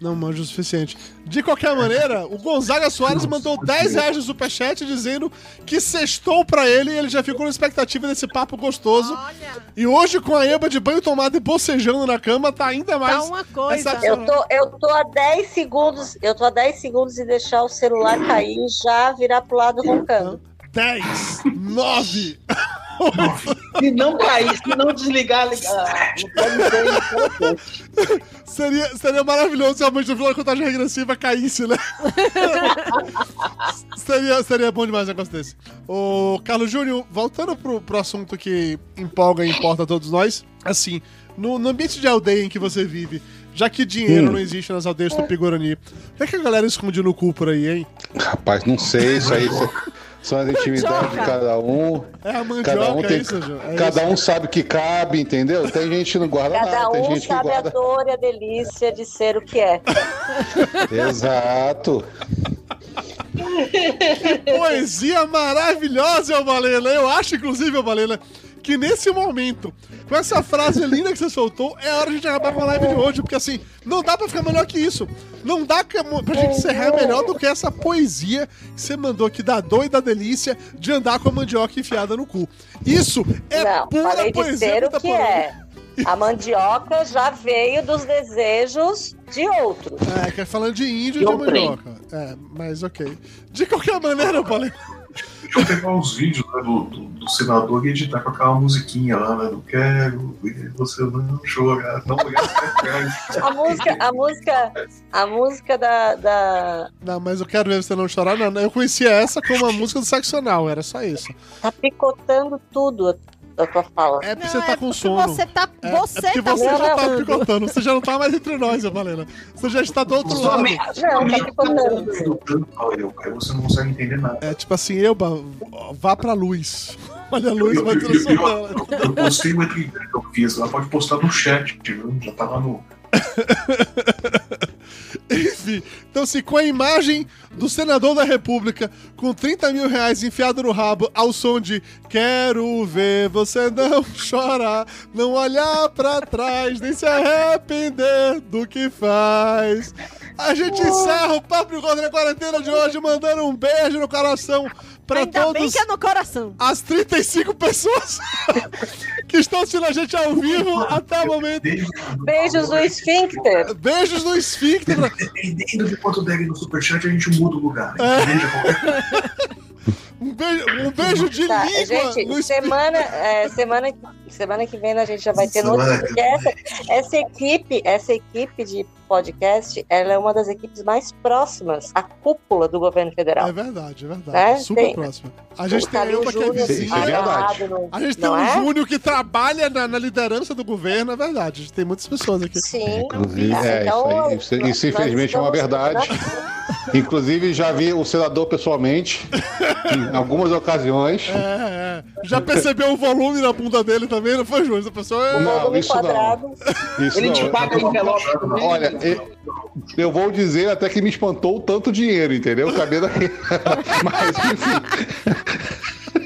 não. manjo o suficiente. De qualquer maneira, o Gonzaga Soares mandou 10 reais no superchat dizendo que sextou pra ele e ele já ficou na expectativa desse papo gostoso. Olha, E hoje, com a Eba de banho tomado e bocejando na cama, tá ainda mais. tá uma coisa. Eu tô, eu tô a 10 segundos. Eu tô a 10 segundos de deixar o celular cair e já virar pro lado roncando. 10, 9. Se não cair, se não desligar, ligar, interessante. Seria, seria maravilhoso se realmente no final da contagem regressiva caísse, né? seria, seria bom demais um negócio desse. Ô, Carlos Júnior, voltando pro, pro assunto que empolga e importa a todos nós, assim, no, no ambiente de aldeia em que você vive, já que dinheiro Hum. não existe nas aldeias do Tupi-Guarani, o que, é que a galera esconde no cu por aí, hein? Rapaz, não sei, isso aí são as intimidades de cada um. É a Cada mandioca, um é tem, isso, Ju? É cada isso? um sabe o que cabe, entendeu? Tem gente que não guarda Cada nada, tem um gente que sabe a guarda. dor e a delícia de ser o que é. Exato. Poesia maravilhosa, Balena. Eu acho, inclusive, Balena, que nesse momento, com essa frase linda que você soltou, é hora de a gente acabar com a live de hoje, porque assim, não dá pra ficar melhor que isso. Não dá pra gente encerrar melhor do que essa poesia que você mandou aqui da dor e da delícia de andar com a mandioca enfiada no cu. Isso é não, pura de poesia ser o que é. A mandioca já veio dos desejos de outros. É, que é falando de índio e De de mandioca. É, mas ok. De qualquer maneira, Balena, Deixa eu pegar os vídeos né, do, do, do senador e editar com aquela musiquinha lá, né? Não quero você não chorar, não trás. A música, a música, a música da, da. Não, mas eu quero ver você não chorar. Não, eu conhecia essa como a música do seccional, era só isso. Tá picotando tudo a tua fala. É porque Não, você tá é com porque sono. Você tá, É, você é porque tá você já tá picotando. picotando. Você já não tá mais entre nós, Valena. Você já está do outro Sua lado. mente- Não, sua tá mente picotando. Eu, aí você não consegue entender nada. É tipo assim, Elba, vá pra luz. Olha a luz, Eu, vai eu, eu, transformar. eu, eu postei o que eu fiz, ela pode postar no chat, viu? Já tá lá no. Enfim, então assim, com a imagem do senador da república com 30 mil reais enfiado no rabo ao som de Quero ver você não chorar, não olhar pra trás, nem se arrepender do que faz. A gente encerra o Papo Gordo na Quarentena de hoje mandando um beijo no coração pra Ainda bem todos que é no coração. as 35 pessoas que estão assistindo a gente ao vivo até o momento. Beijos do esfíncter. Beijos no esfíncter. Dependendo de quanto der no superchat, a gente muda o lugar. É. Um beijo, um beijo de Tá, língua gente, semana, é, semana, semana que vem a gente já vai ter notícia, essa, essa equipe, essa equipe de podcast, ela é uma das equipes mais próximas à cúpula do governo federal. É verdade, é verdade. É, Super tem- próximo. A gente O tem a Calil Elba que é Isso é vizinha. verdade. no- A gente tem não um é? Júnior que trabalha na, na liderança do governo, é verdade. A gente tem muitas pessoas aqui. Sim. Inclusive, Ah, é, então, isso, aí, isso, nós- isso infelizmente é uma verdade. Inclusive, já vi o senador pessoalmente, em algumas ocasiões. É, é. Já percebeu o volume na bunda dele também, não foi, Júnior? Essa pessoa é... Não, volume isso não. quadrado. Isso Ele não, te paga envelope também. Olha, eu, eu vou dizer até que me espantou o tanto dinheiro, entendeu? Cabendo aí. Mas, enfim.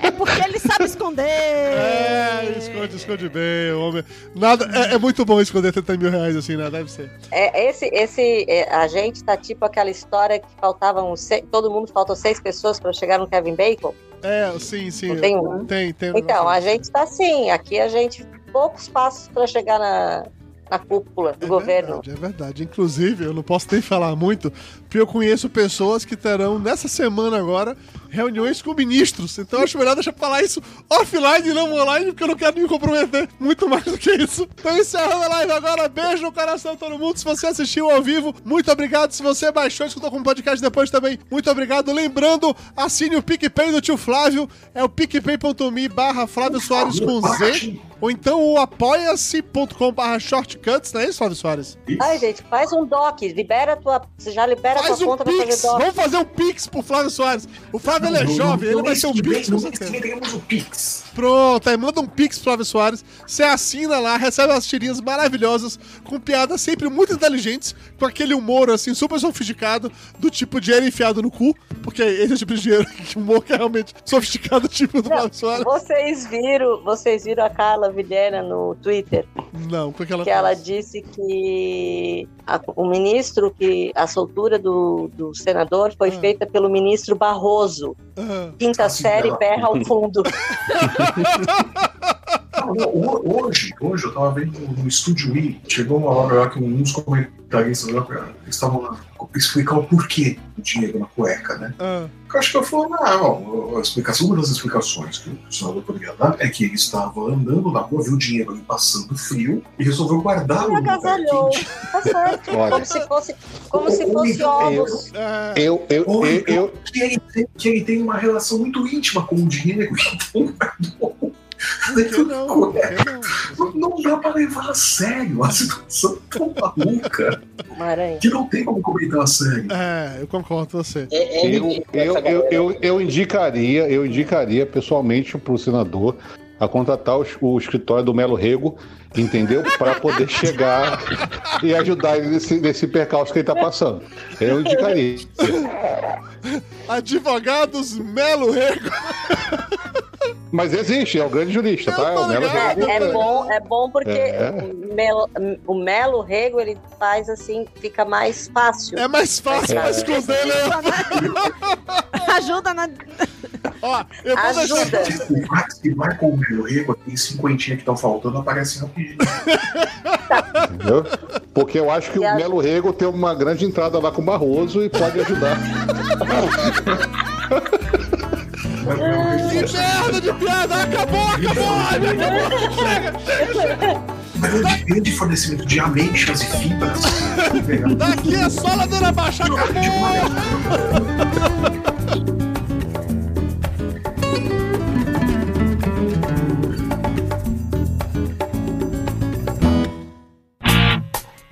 É porque ele sabe esconder. É, esconde, esconde bem, o homem. Nada, é, é muito bom esconder 30 mil reais assim, né? Deve ser. É, esse, esse, é, a gente tá tipo aquela história que faltavam seis, todo mundo faltou seis pessoas para chegar no Kevin Bacon. É, sim, sim. Não tem um? Tem, tem. Então, a gente tá assim, aqui a gente poucos passos para chegar na, na cúpula do É governo. verdade, é verdade. Inclusive, eu não posso nem falar muito, porque eu conheço pessoas que terão, nessa semana agora, reuniões com ministros. Então eu acho melhor deixar pra falar isso offline e não online, porque eu não quero me comprometer muito mais do que isso. Então encerrando a live agora, beijo no coração de todo mundo. Se você assistiu ao vivo, muito obrigado. Se você baixou e escutou com podcast depois também, muito obrigado. Lembrando, assine o PicPay do tio Flávio, é o picpay.me barra Flávio Soares com Z. Ou então o apoia-se.com barra shortcuts, não é isso, Flávio Soares? Ai, gente, faz um doc, libera a tua. Você já libera a tua um conta pra pix! fazer doc. Vamos fazer um pix pro Flávio Soares. O Flávio ele é jovem, ele vai ser um pix com No mês que certeza. vem teremos o Pix. Pronto, aí manda um pix pro Flávio Soares. Você assina lá, recebe umas tirinhas maravilhosas, com piadas sempre muito inteligentes, com aquele humor assim, super sofisticado, do tipo dinheiro enfiado no cu, porque esse é o tipo de dinheiro, que humor que é realmente sofisticado, tipo do Não, Flávio Soares. Vocês viram, vocês viram a Carla Vilhena no Twitter, Não, porque ela que ela disse que a- o ministro, que a soltura do, do senador foi Ah. feita pelo ministro Barroso. Ah, Quinta Ah, série, berra ao fundo. Hoje, hoje eu tava vendo no Estúdio I, chegou uma hora lá que um dos comentaristas lá, estavam lá explicar o porquê do dinheiro na cueca, né? ah, Eu acho que eu falei, não, a explicação, uma das explicações que o senador poderia dar é que ele estava andando na rua, viu o dinheiro ali passando frio e resolveu guardá-lo E no lugar agasalhou. quente. Tá certo. Olha. Como se fosse, como se fosse ovos. ah, Eu, eu, eu, então eu, que, ele tem, que ele tem uma relação muito íntima com o dinheiro, então guardou por que não? Por cueca. que não? Não, não dá pra levar a sério a situação tão maluca Maranhão. que não tem como comentar a sério. É, eu concordo com você. É, é eu, eu, eu, eu, eu indicaria, eu indicaria pessoalmente pro senador a contratar o, o escritório do Melo Rego, entendeu? Para poder chegar e ajudar ele nesse, nesse percalço que ele tá passando. Eu indicaria. Advogados Melo Rego. Mas existe, é o grande jurista, tá? É o Melo É, Rego. é bom, é bom porque É. o, melo, o melo rego ele faz assim, fica mais fácil. É mais fácil É. pra esconder, né? Ajuda na. Ó, eu vou Ajuda. deixar. Se vai, com o meu rego, aquele cinquentinha que estão faltando aparece rapidinho. Entendeu? Porque eu acho que E o a- Melo Rego tem uma grande entrada lá com o Barroso e pode ajudar. Que merda de piada! Acabou, acabou! Acabou! Chega, chega, chega! Grande, de fornecimento de ameixas e fibras. Daqui é só a dona Baixa, acabou!